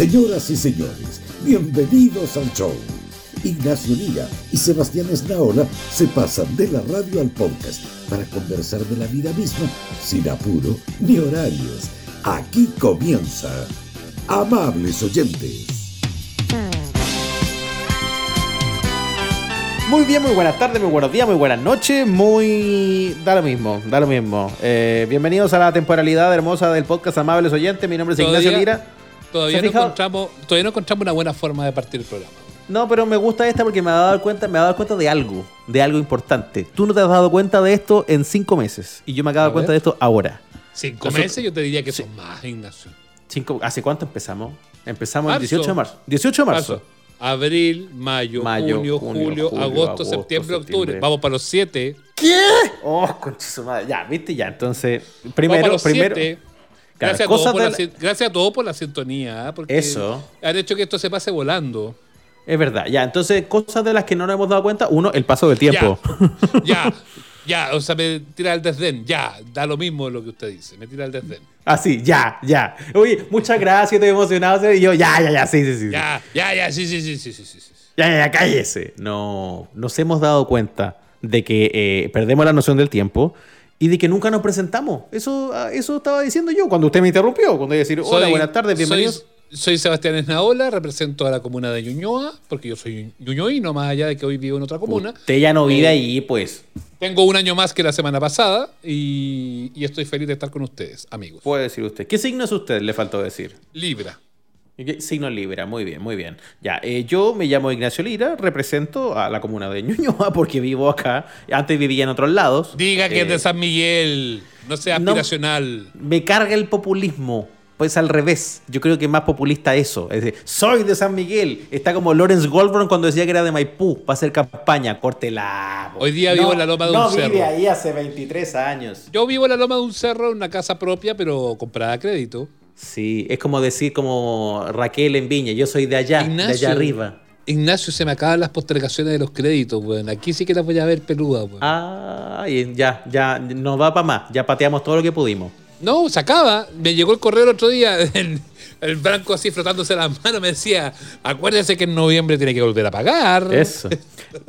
Señoras y señores, bienvenidos al show. Ignacio Lira y Sebastián Esnaola se pasan de la radio al podcast para conversar de la vida misma sin apuro ni horarios. Aquí comienza. Amables oyentes. Muy bien, muy buenas tardes, muy buenos días, muy buenas noches, muy... Da lo mismo, da lo mismo. Eh, bienvenidos a la temporalidad hermosa del podcast Amables Oyentes. Mi nombre es Ignacio Lira. Todavía no, encontramos, todavía no encontramos una buena forma de partir el programa. No, pero me gusta esta porque me ha dado cuenta, me ha dado cuenta de algo, de algo importante. Tú no te has dado cuenta de esto en cinco meses y yo me acabo de cuenta de esto ahora. Cinco meses yo te diría que son más, Ignacio. Cinco, ¿Hace cuánto empezamos? Empezamos el 18 de marzo. 18 de marzo. Abril, mayo, junio, julio, agosto, septiembre, octubre. Vamos para los siete. ¿Qué? Oh, concha madre. Ya, viste, ya. Entonces, primero, primero. Gracias, a todos por la, gracias a todos por la sintonía. ¿ah? Porque Eso. Han hecho que esto se pase volando. Es verdad, ya. Entonces, cosas de las que no nos hemos dado cuenta. Uno, el paso del tiempo. Ya, ya, o sea, me tira el desdén. Ya, da lo mismo lo que usted dice. Me tira el desdén. Así, ya, ya. Oye, muchas gracias, estoy emocionado. Y yo, ya, ya, ya, sí, sí, sí. Ya, ya, ya, sí, sí, sí, sí, sí, sí. Ya, ya, ya, cállese. No, nos hemos dado cuenta de que eh, perdemos la noción del tiempo y de que nunca nos presentamos. Eso, ah, eso estaba diciendo yo cuando usted me interrumpió, cuando iba a decir, hola, buenas tardes, bienvenidos. Soy, Sebastián Esnaola, represento a la comuna de Ñuñoa, porque yo soy ñuñoíno, más allá de que hoy vivo en otra comuna. Usted ya no vive eh, ahí, pues. Tengo un año más que la semana pasada y, estoy feliz de estar con ustedes, amigos. Puede decir usted. ¿Qué signo es usted? Le faltó decir. Libra. Signo Libra, muy bien, muy bien. Ya, eh, yo me llamo Ignacio Lira, represento a la comuna de Ñuñoa porque vivo acá. Antes vivía en otros lados. Diga que es de eh, San Miguel, no sea aspiracional. me carga el populismo pues al revés. Yo creo que es más populista eso. Es decir, soy de San Miguel. Está como Lawrence Goldburn cuando decía que era de Maipú. Va a hacer campaña. Córtela. Hoy día vivo en la loma de un cerro. No vive ahí hace 23 años. Yo vivo en la loma de un cerro, en una casa propia, pero comprada a crédito. Sí, es como decir como Raquel en Viña. Yo soy de allá, de allá arriba. Ignacio, se me acaban las postergaciones de los créditos, weón. Aquí sí que las voy a ver peluda, weón. Ah, ya, ya, no va para más. Ya pateamos todo lo que pudimos. No, se acaba. Me llegó el correo el otro día, el, el blanco así frotándose las manos, me decía, acuérdese que en noviembre tiene que volver a pagar. Eso.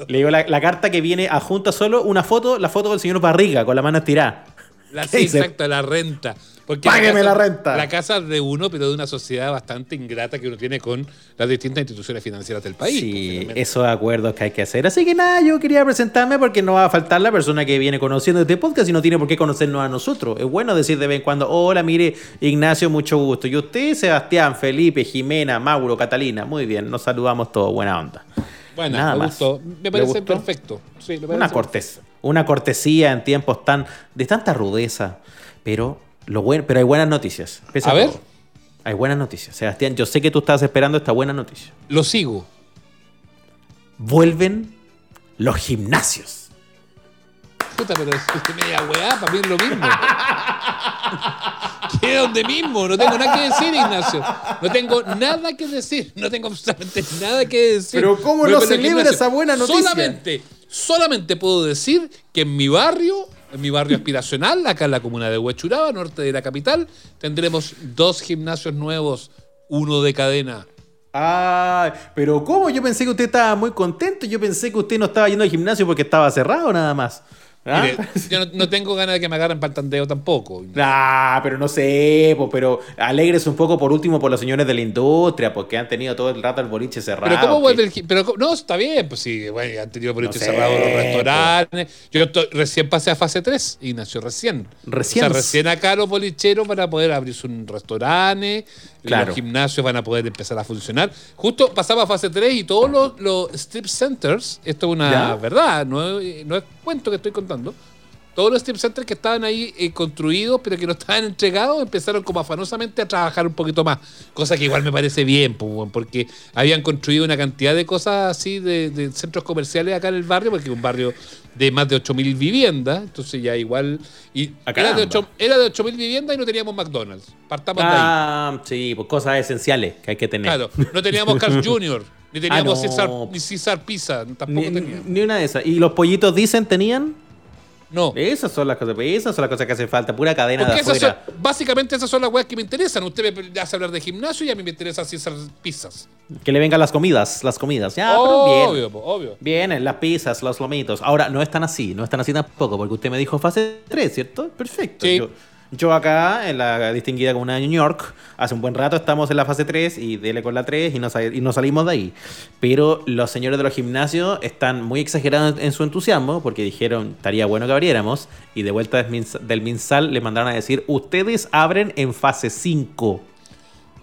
Le digo la, carta que viene adjunta solo una foto, la foto del señor Barriga, con la mano estirada. La, sí, exacto, la renta. Págueme la, renta. La casa de uno, pero de una sociedad bastante ingrata que uno tiene con las distintas instituciones financieras del país. Sí, esos acuerdos que hay que hacer. Así que nada, yo quería presentarme porque no va a faltar la persona que viene conociendo este podcast y no tiene por qué conocernos a nosotros. Es bueno decir de vez en cuando, hola, mire, Ignacio, mucho gusto. Y usted, Sebastián, Felipe, Jimena, Mauro, Catalina. Muy bien, nos saludamos todos. Buena onda. Bueno, Nada me, Gustó. me parece perfecto. una, cortesía, una cortesía en tiempos tan de tanta rudeza, pero lo bueno, pero hay buenas noticias. a, ver. Hay buenas noticias. Sebastián, yo sé que tú estás esperando esta buena noticia. Lo sigo. Vuelven los gimnasios. Puta, pero es media weá, para mí es lo mismo. ¿Qué donde mismo? No tengo nada que decir, Ignacio. No tengo nada que decir. No tengo absolutamente nada que decir. Pero ¿cómo no celebra esa buena noticia? Solamente, solamente puedo decir que en mi barrio en mi barrio aspiracional, acá en la comuna de Huechuraba, norte de la capital, tendremos dos gimnasios nuevos, uno de cadena. Ay, pero ¿cómo? Yo pensé que usted estaba muy contento. Yo pensé que usted no estaba yendo al gimnasio porque estaba cerrado nada más. ¿Ah? yo no, tengo ganas de que me agarren para el tandeo tampoco. Ah, pero no sé, pero alegres un poco por último por los señores de la industria, porque han tenido todo el rato el boliche cerrado. Pero ¿cómo vuelve el Pero no, está bien, pues sí, bueno, han tenido boliche cerrado los restaurantes. Yo recién pasé a fase 3, Ignacio, recién. Recién. O sea, recién acá los bolicheros para poder abrirse un restaurante, los gimnasios van a poder empezar a funcionar. Justo pasaba a fase 3 y todos los, los strip centers, esto es una verdad, no, no es cuento que estoy contando todos los strip centers que estaban ahí eh, construidos, pero que no estaban entregados, empezaron como afanosamente a trabajar un poquito más. Cosa que igual me parece bien, porque habían construido una cantidad de cosas así de, centros comerciales acá en el barrio, porque es un barrio de más de 8.000 viviendas, entonces ya igual... Y era, de 8, era de 8.000 viviendas y no teníamos McDonald's. Partamos de ahí. Ah, sí, pues cosas esenciales que hay que tener. Claro, no teníamos Carl Jr., ni teníamos ah, César, ni César Pizza, tampoco teníamos. Ni una de esas. ¿Y los pollitos dicen tenían? No. Esas son las cosas, esas son las cosas que hacen falta, pura cadena de afuera. básicamente esas son las weas que me interesan. Usted me hace hablar de gimnasio y a mí me interesa hacer pizzas. Que le vengan las comidas, las comidas. Ya, obvio, bien. obvio. Vienen las pizzas, los lomitos. Ahora, no están así, no están así tampoco, porque usted me dijo fase 3, ¿cierto? Perfecto. Sí. Yo acá, en la distinguida comuna de New York, hace un buen rato estamos en la fase 3 y dele con la 3 y no, y salimos de ahí. Pero los señores de los gimnasios están muy exagerados en su entusiasmo porque dijeron, estaría bueno que abriéramos. Y de vuelta del MinSal le mandaron a decir, ustedes abren en fase 5.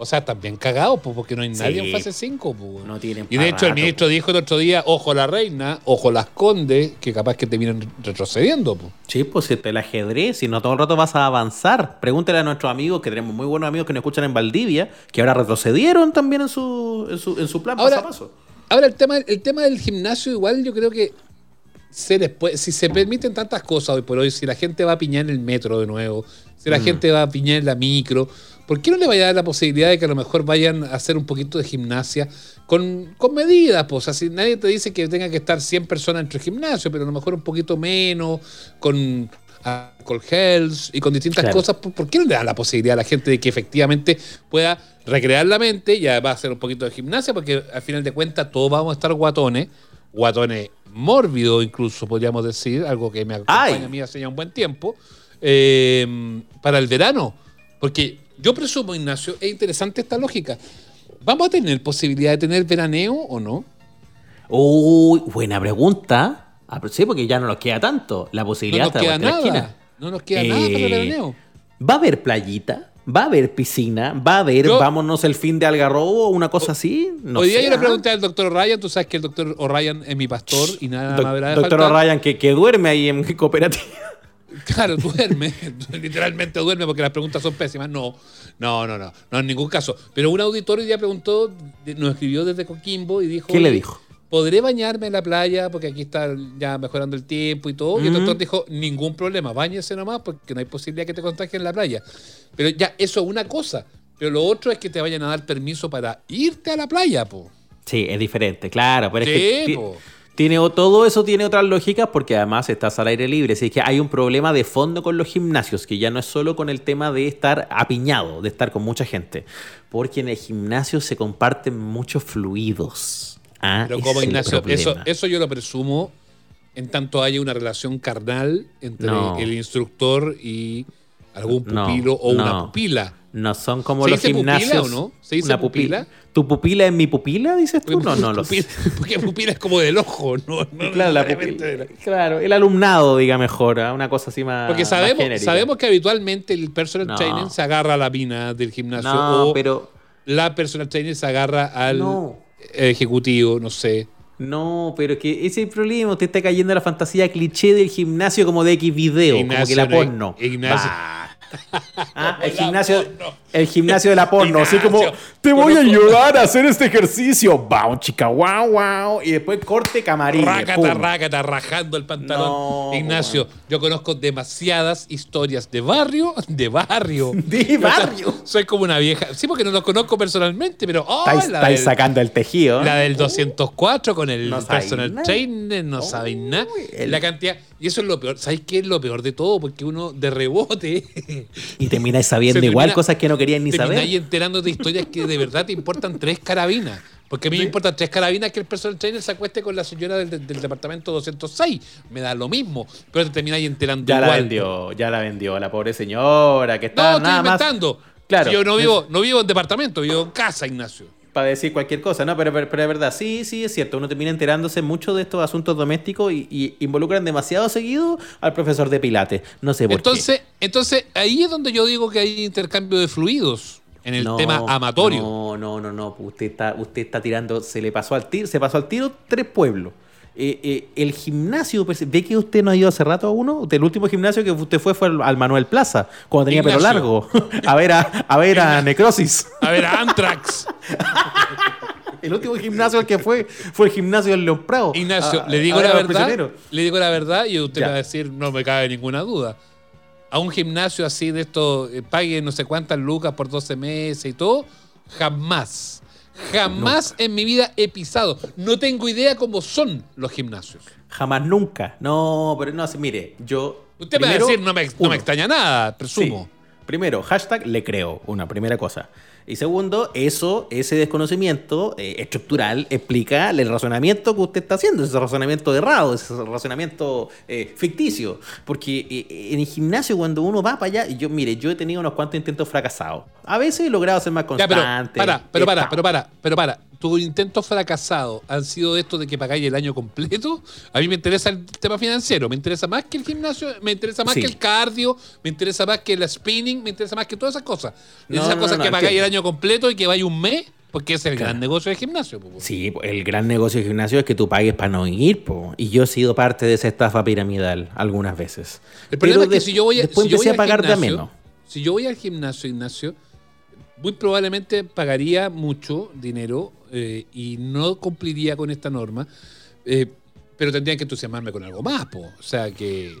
O sea, también cagados, pues, porque no hay nadie en fase 5. Pues. No tienen Y de hecho, el ministro dijo el otro día: ojo la reina, ojo las condes, que capaz que te vienen retrocediendo. Pues. Sí, pues si el ajedrez, si no todo el rato vas a avanzar. Pregúntele a nuestros amigos, que tenemos muy buenos amigos que nos escuchan en Valdivia, que ahora retrocedieron también en su, en su, en su plan ahora, paso a paso. Ahora, el tema, el tema del gimnasio, igual yo creo que se les puede, si se permiten tantas cosas hoy por hoy, si la gente va a piñar en el metro de nuevo, si la mm. gente va a piñar en la micro ¿Por qué no le vaya a dar la posibilidad de que a lo mejor vayan a hacer un poquito de gimnasia con, con medidas? Pues así nadie te dice que tenga que estar 100 personas entre el gimnasio, pero a lo mejor un poquito menos, con alcohol health y con distintas cosas. ¿Por qué no le da la posibilidad a la gente de que efectivamente pueda recrear la mente y además hacer un poquito de gimnasia? Porque al final de cuentas todos vamos a estar guatones, guatones mórbidos incluso, podríamos decir, algo que me acompaña a mí hace ya un buen tiempo, eh, para el verano. Porque yo presumo, Ignacio, es interesante esta lógica. ¿Vamos a tener posibilidad de tener veraneo o no? Uy, buena pregunta. Ah, sí, porque ya no nos queda tanto. La posibilidad no nos queda nada. No nos queda nada para el eh, veraneo. ¿Va a haber playita? ¿Va a haber piscina? ¿Va a haber, vámonos el fin de Algarrobo o una cosa así? No hoy día yo le pregunté al doctor O'Ryan, tú sabes que el doctor O'Ryan es mi pastor y nada más habrá Doctor O'Ryan que, que duerme ahí en cooperativa. Claro, duerme, literalmente duerme porque las preguntas son pésimas. No, no, no, no, no en ningún caso. Pero un auditor hoy día preguntó, nos escribió desde Coquimbo y dijo... ¿Qué le dijo? ¿Podré bañarme en la playa? Porque aquí está ya mejorando el tiempo y todo. Y el doctor dijo, ningún problema, bañese nomás porque no hay posibilidad que te contagien en la playa. Pero ya, eso es una cosa. Pero lo otro es que te vayan a dar permiso para irte a la playa, po. Sí, es diferente, claro. Pero es que tiene, todo eso tiene otras lógicas porque además estás al aire libre. Así que hay un problema de fondo con los gimnasios, que ya no es solo con el tema de estar apiñado, de estar con mucha gente. Porque en el gimnasio se comparten muchos fluidos. Ah, Pero como Ignacio, eso, eso yo lo presumo en tanto haya una relación carnal entre el instructor y algún pupilo o una pupila. No son como los gimnasios. Pupila, o no? ¿Se dice pupila? ¿Tu pupila es mi pupila, dices tú? No, no, lo sé. Porque pupila es como del ojo, ¿no? claro, la claro, el alumnado, diga mejor, ¿ah? una cosa así más. Porque sabemos, sabemos que habitualmente el personal trainer se agarra a la mina del gimnasio. No, o pero. La personal trainer se agarra al ejecutivo, no sé. No, pero es que ese es el problema. Usted está cayendo en la fantasía cliché del gimnasio como de X video, como que la porno. Ignacio. Ah, el, gimnasio, el gimnasio de la porno, así como te voy a ayudar a hacer este ejercicio. Wow, chica, wow, wow. Y después corte camarín. Rácata, rácata, rajando el pantalón. Ignacio, yo conozco demasiadas historias de barrio, de barrio. De barrio. soy como una vieja. Sí, porque no los conozco personalmente, pero. Oh, estáis, sacando el tejido. La del 204 con el personal trainer, no saben nada. La cantidad. Y eso es lo peor. ¿Sabes qué es lo peor de todo? Porque uno de rebote. Y terminas sabiendo igual cosas que no querían ni saber. Terminas enterando de historias que de verdad te importan tres carabinas. Porque a mí me importan tres carabinas que el personal trainer se acueste con la señora del, departamento 206. Me da lo mismo. Pero te terminas enterando ya igual. La vendió, ya la vendió la pobre señora que está no, nada estoy inventando. Claro. yo no vivo, no vivo en departamento, vivo en casa, Ignacio para decir cualquier cosa, ¿no? Pero, pero, es verdad, sí, sí, es cierto. Uno termina enterándose mucho de estos asuntos domésticos y, involucran demasiado seguido al profesor de Pilates. No sé por entonces, qué. Entonces, ahí es donde yo digo que hay intercambio de fluidos en el tema amatorio. No, no, no, no. Usted está, usted está tirando, se le pasó al tiro, se pasó al tiro tres pueblos. Eh, eh, el gimnasio, pues, ve que usted no ha ido hace rato a uno. El último gimnasio que usted fue fue al, Manuel Plaza, cuando tenía pelo largo. a ver a, a ver a Necrosis. A ver a Antrax. el último gimnasio al que fue fue el gimnasio del León Prado. Ignacio, le digo la verdad. Le digo la verdad y usted va a decir, no me cabe ninguna duda. A un gimnasio así de esto, eh, pague no sé cuántas lucas por 12 meses y todo, jamás Jamás en mi vida he pisado. No tengo idea cómo son los gimnasios. Jamás nunca. No, pero no, mire, yo. Usted me va a decir, no me, no me extraña nada, presumo. Primero, hashtag le creo, una primera cosa. Y segundo, eso, ese desconocimiento eh, estructural explica el razonamiento que usted está haciendo, ese razonamiento errado, ese razonamiento eh, ficticio. Porque eh, en el gimnasio, cuando uno va para allá, yo, mire, yo he tenido unos cuantos intentos fracasados. A veces he logrado ser más constante. pero para, pero para, pero para, pero para tus intentos fracasados han sido de estos de que pagáis el año completo, a mí me interesa el tema financiero, me interesa más que el gimnasio, me interesa más que el cardio, me interesa más que el spinning, me interesa más que todas esas cosas. esas cosas que pagáis el año completo y que vaya un mes, porque es el gran negocio del gimnasio. Sí, el gran negocio del gimnasio es que tú pagues para no ir, y yo he sido parte de esa estafa piramidal algunas veces. El problema es que si yo voy a, después si a pagar de menos. Si yo voy al gimnasio, Ignacio, muy probablemente pagaría mucho dinero eh, y no cumpliría con esta norma, eh, pero tendría que entusiasmarme con algo más, po. o sea que...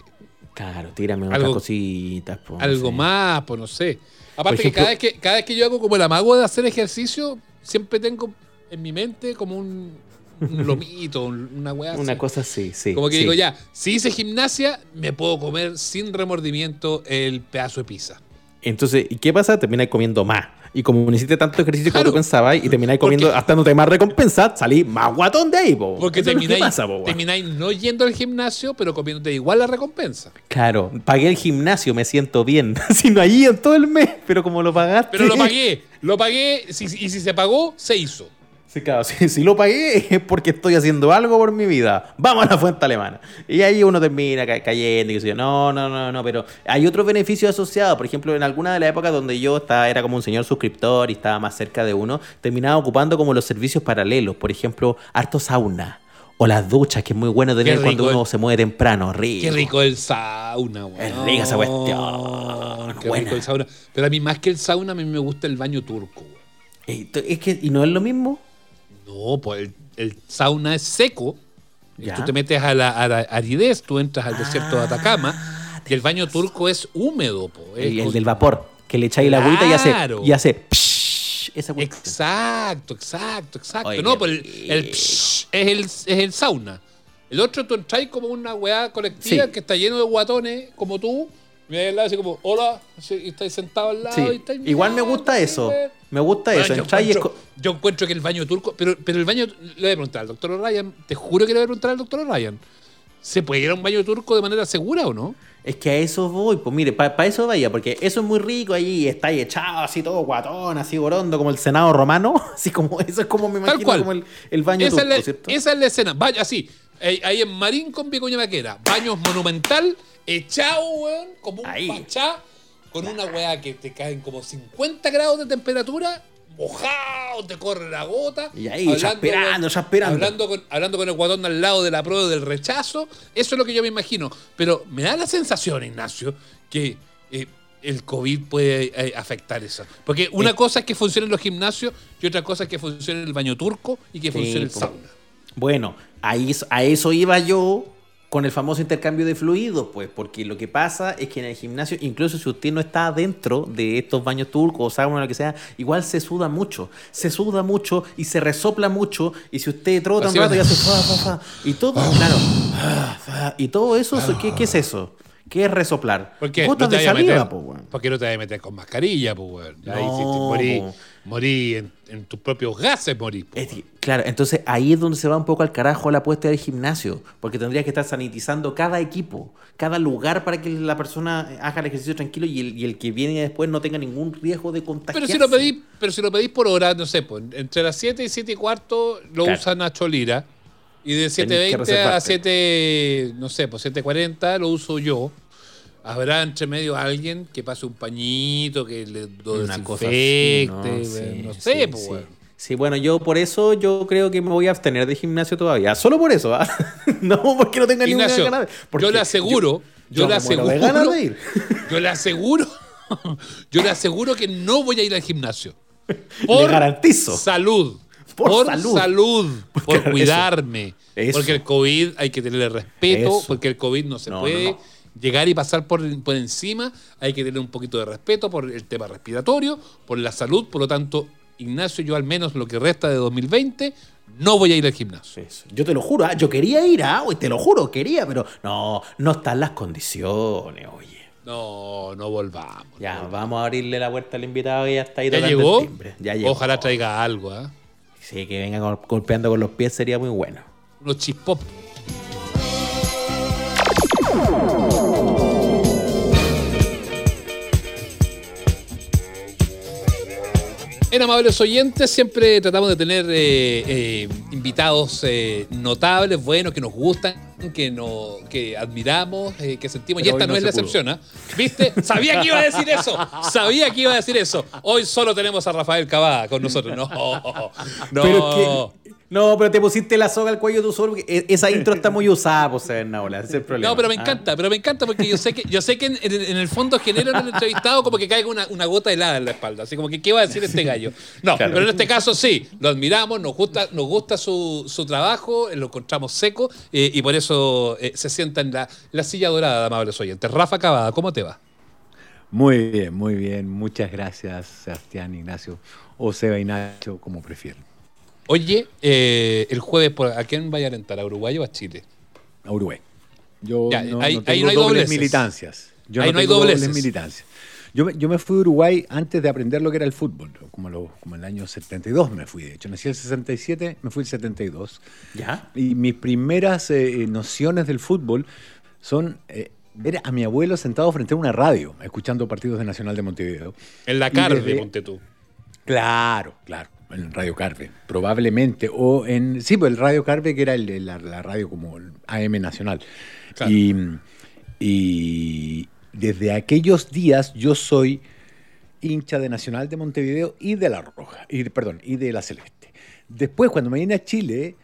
Claro, tírame unas cositas. Po, algo más, pues no sé. Aparte que, cada vez que cada vez que yo hago como el amago de hacer ejercicio, siempre tengo en mi mente como un, lomito, una weá Una cosa así, sí. Como que digo, ya, si hice gimnasia, me puedo comer sin remordimiento el pedazo de pizza. Entonces, ¿y qué pasa? Terminas comiendo más. Y como no hiciste tanto ejercicio como tú pensabas y termináis comiendo hasta no te más recompensa, salí más guatón de ahí, po. Porque termináis, termináis no yendo al gimnasio, pero comiéndote igual la recompensa. Claro, pagué el gimnasio, me siento bien. si no allí en todo el mes, pero como lo pagaste. Pero lo pagué, lo pagué, y si se pagó, se hizo. Sí, claro, si, lo pagué es porque estoy haciendo algo por mi vida. Vamos a la fuente alemana. Y ahí uno termina cayendo y dice, no, no, no, no, pero hay otros beneficios asociados. Por ejemplo, en alguna de las épocas donde yo estaba, era como un señor suscriptor y estaba más cerca de uno, terminaba ocupando como los servicios paralelos. Por ejemplo, harto sauna. O las duchas, que es muy bueno tener cuando uno se mueve temprano, rico. Qué rico el sauna, güey. Es rica esa cuestión. Qué rico el sauna. Pero a mí más que el sauna, a mí me gusta el baño turco, güey. Es que, ¿y no es lo mismo? No, pues el, sauna es seco. Tú te metes a la, aridez, tú entras al desierto de Atacama ah, y el baño turco es húmedo. Po, el, del vapor, que le echáis la agüita y hace, y hace esa exacto, exacto, exacto. no, pues el, es, el, es el sauna. El otro tú entras como una weá colectiva que está lleno de guatones como tú me al lado así como, hola, y estáis sentado al lado. Y Igual me gusta eso. Me gusta eso. Yo encuentro, yo encuentro, que el baño turco, pero, pero el baño, le voy a preguntar al doctor Ryan, te juro que le voy a preguntar al doctor Ryan. ¿Se puede ir a un baño turco de manera segura o no? Es que a eso voy, pues mire, para eso vaya, porque eso es muy rico ahí, está ahí echado así todo guatón, así gorondo, como el Senado romano, así como eso es como me imagino como el, baño esa turco, es ¿cierto? Esa es la escena, vaya así, ahí en Marín con Vicuña Vaquera, baños monumental, echado, weón, como un pachá, con una weá que te caen como 50 grados de temperatura, mojado, te corre la gota. Y ahí, ya esperando, esperando. Hablando con, hablando con el guatón al lado de la prueba del rechazo. Eso es lo que yo me imagino. Pero me da la sensación, Ignacio, que eh, el COVID puede eh, afectar eso. Porque una cosa es que funcionen los gimnasios y otra cosa es que funcione el baño turco y que funcione el sauna. Bueno, ahí, a eso iba yo con el famoso intercambio de fluidos, pues, porque lo que pasa es que en el gimnasio, incluso si usted no está dentro de estos baños turcos o sauna o lo que sea, igual se suda mucho, se suda mucho y se resopla mucho, y si usted trota un rato y hace fa, fa, fa, y todo, claro, y todo eso, ¿qué, qué es eso? ¿Qué es resoplar? Porque no te de saliva, pues, ¿Por qué no te vas a meter con mascarilla, pues, No, Ahí morí, en, tus propios gases, morí. claro, entonces ahí es donde se va un poco al carajo la apuesta del gimnasio, porque tendrías que estar sanitizando cada equipo, cada lugar para que la persona haga el ejercicio tranquilo y el, que viene después no tenga ningún riesgo de contagio. Pero si lo pedís, pero si lo pedís por hora, no sé, pues, entre las 7 y 7 y cuarto lo usa Nacho Lira. Y de 7.20 a 7, no sé, pues 7.40 lo uso yo. Habrá entre medio alguien que pase un pañito, que le do una cosa no, sé, pues. Sí. bueno, yo por eso yo creo que me voy a abstener de gimnasio todavía. Solo por eso, ¿ah? no porque no tenga ninguna ganas. Yo le aseguro, yo, le aseguro, yo le aseguro, yo le aseguro que no voy a ir al gimnasio. Por le garantizo. Salud por, salud. por cuidarme. Porque el COVID hay que tenerle respeto, porque el COVID no se puede llegar y pasar por, por encima, hay que tener un poquito de respeto por el tema respiratorio, por la salud, por lo tanto, Ignacio, yo al menos lo que resta de 2020 no voy a ir al gimnasio. Yo te lo juro, ¿ah? yo quería ir, ¿ah? te lo juro, quería, pero no, no están las condiciones, oye. No, no volvamos. Ya, vamos a abrirle la puerta al invitado y ya está ahí ¿Ya llegó? Ya llegó. Ojalá traiga algo, ¿ah? Sí, que venga golpeando con los pies sería muy bueno. Unos chispop. En amables oyentes, siempre tratamos de tener eh, eh, invitados eh, notables, buenos, que nos gustan, que, no, que admiramos, que sentimos. y esta no, es la excepción, ¿ah? ¿Viste? Sabía que iba a decir eso. Sabía que iba a decir eso. Hoy solo tenemos a Rafael Cavada con nosotros. No, no. Pero no, pero te pusiste la soga al cuello tú solo. E-, esa intro está muy usada, pues, Naula. Ese es el problema. No, pero me ah. encanta, pero me encanta porque yo sé que, yo sé que en, el fondo genera en el entrevistado como que caiga una, una, gota helada en la espalda. Así como que, ¿qué va a decir este gallo? No, pero en este caso sí, lo admiramos, nos gusta, nos gusta su, su trabajo, lo encontramos seco eh, y por eso eh, se sienta en la, la silla dorada, amables oyentes. Rafa Cavada, ¿cómo te va? Muy bien, muy bien. Muchas gracias, Sebastián, Ignacio, o Seba y Nacho, como prefieran. Oye, eh, el jueves, ¿a quién vaya a alentar? ¿A Uruguay o a Chile? A Uruguay. Yo no, ahí, no hay dobles militancias. Yo ahí no, hay dobles militancias. Yo me, yo me fui a Uruguay antes de aprender lo que era el fútbol, como, lo, como en el año 72 me fui, de hecho. Nací en el 67, me fui el 72. ¿Ya? Y mis primeras eh, nociones del fútbol son eh, ver a mi abuelo sentado frente a una radio, escuchando partidos de Nacional de Montevideo. En la de monte tú. Claro, claro en Radio Carve, probablemente. O en. Sí, pues el Radio Carve, que era el, la, radio como AM Nacional. Y, y desde aquellos días yo soy hincha de Nacional de Montevideo y de La Roja, y, perdón, y de La Celeste. Después, cuando me vine a Chile,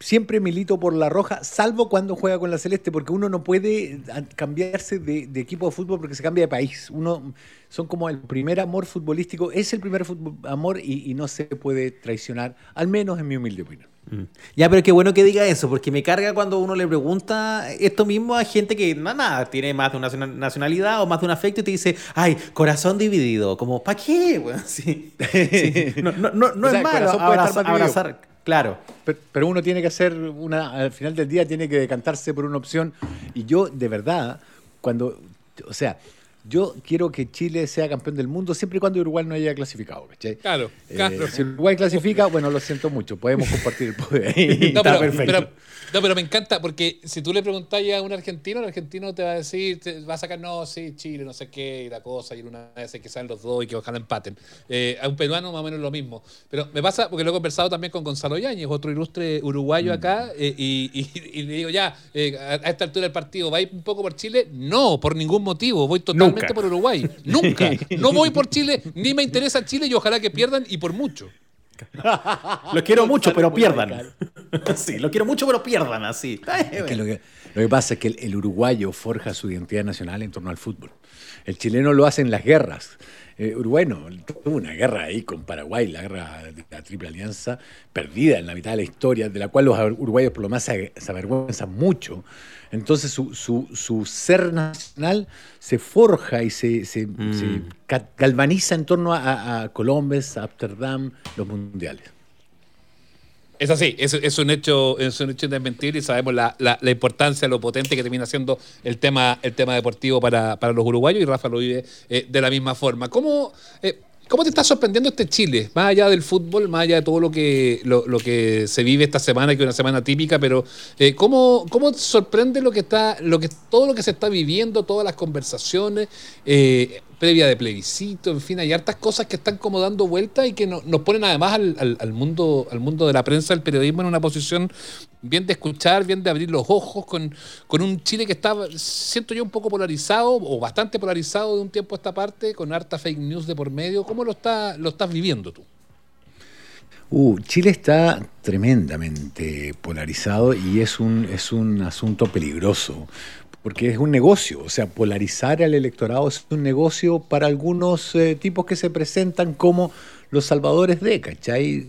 siempre milito por la roja, salvo cuando juega con la celeste, porque uno no puede cambiarse de, equipo de fútbol porque se cambia de país. Uno son como el primer amor futbolístico, es el primer amor y, no se puede traicionar, al menos en mi humilde opinión. Mm. Ya, pero qué bueno que diga eso, porque me carga cuando uno le pregunta esto mismo a gente que nada, tiene más de una nacionalidad o más de un afecto y te dice, ay, corazón dividido, como, ¿para qué? Bueno, sí, No, no, no, es malo abrazar Claro. Pero, uno tiene que hacer una, al final del día tiene que decantarse por una opción. Y yo, de verdad, cuando, o sea, yo quiero que Chile sea campeón del mundo siempre y cuando Uruguay no haya clasificado. Claro, eh, claro. Si Uruguay clasifica, bueno, lo siento mucho, podemos compartir el poder. no, pero, perfecto. no, pero me encanta porque si tú le preguntas a un argentino, el argentino te va a decir, te va a sacar, no, sí, Chile, no sé qué, y la cosa, y una vez que salen los dos y que ojalá empaten. Eh, a un peruano más o menos lo mismo. Pero me pasa porque lo he conversado también con Gonzalo Yáñez, otro ilustre uruguayo mm. acá, eh, y, le digo, ya, a esta altura del partido, ¿va un poco por Chile? No, por ningún motivo, voy totalmente por Uruguay. Nunca. No voy por Chile, ni me interesa Chile y ojalá que pierdan y por mucho. lo quiero mucho, pero pierdan. sí, lo quiero mucho, pero pierdan así. lo, que, pasa es que el, uruguayo forja su identidad nacional en torno al fútbol. El chileno lo hace en las guerras. Eh, Uruguay no, tuvo una guerra ahí con Paraguay, la guerra de la Triple Alianza, perdida en la mitad de la historia, de la cual los uruguayos por lo más se, avergüenzan mucho. Entonces su, su, ser nacional se forja y se, se, mm. galvaniza en torno a, a Colombes, a Amsterdam, los mundiales. Es así, es, un hecho, es un hecho desmentir y sabemos la, importancia, lo potente que termina siendo el tema, el tema deportivo para, los uruguayos y Rafa lo vive eh, de la misma forma. ¿Cómo, eh, ¿Cómo te está sorprendiendo este Chile? Más allá del fútbol, más allá de todo lo que, lo, que se vive esta semana, que es una semana típica, pero eh, ¿cómo, ¿cómo, te sorprende lo que está, lo que, todo lo que se está viviendo, todas las conversaciones? Previa de plebiscito, en fin, hay hartas cosas que están como dando vuelta y que nos ponen además al, mundo, al mundo de la prensa, el periodismo en una posición bien de escuchar, bien de abrir los ojos, con, con un Chile que está, siento yo, un poco polarizado o bastante polarizado de un tiempo a esta parte, con harta fake news de por medio. ¿Cómo lo, está, lo estás viviendo tú? Uh, Chile está tremendamente polarizado y es un, es un asunto peligroso porque es un negocio, o sea, polarizar al electorado es un negocio para algunos eh, tipos que se presentan como los salvadores de, ¿cachai?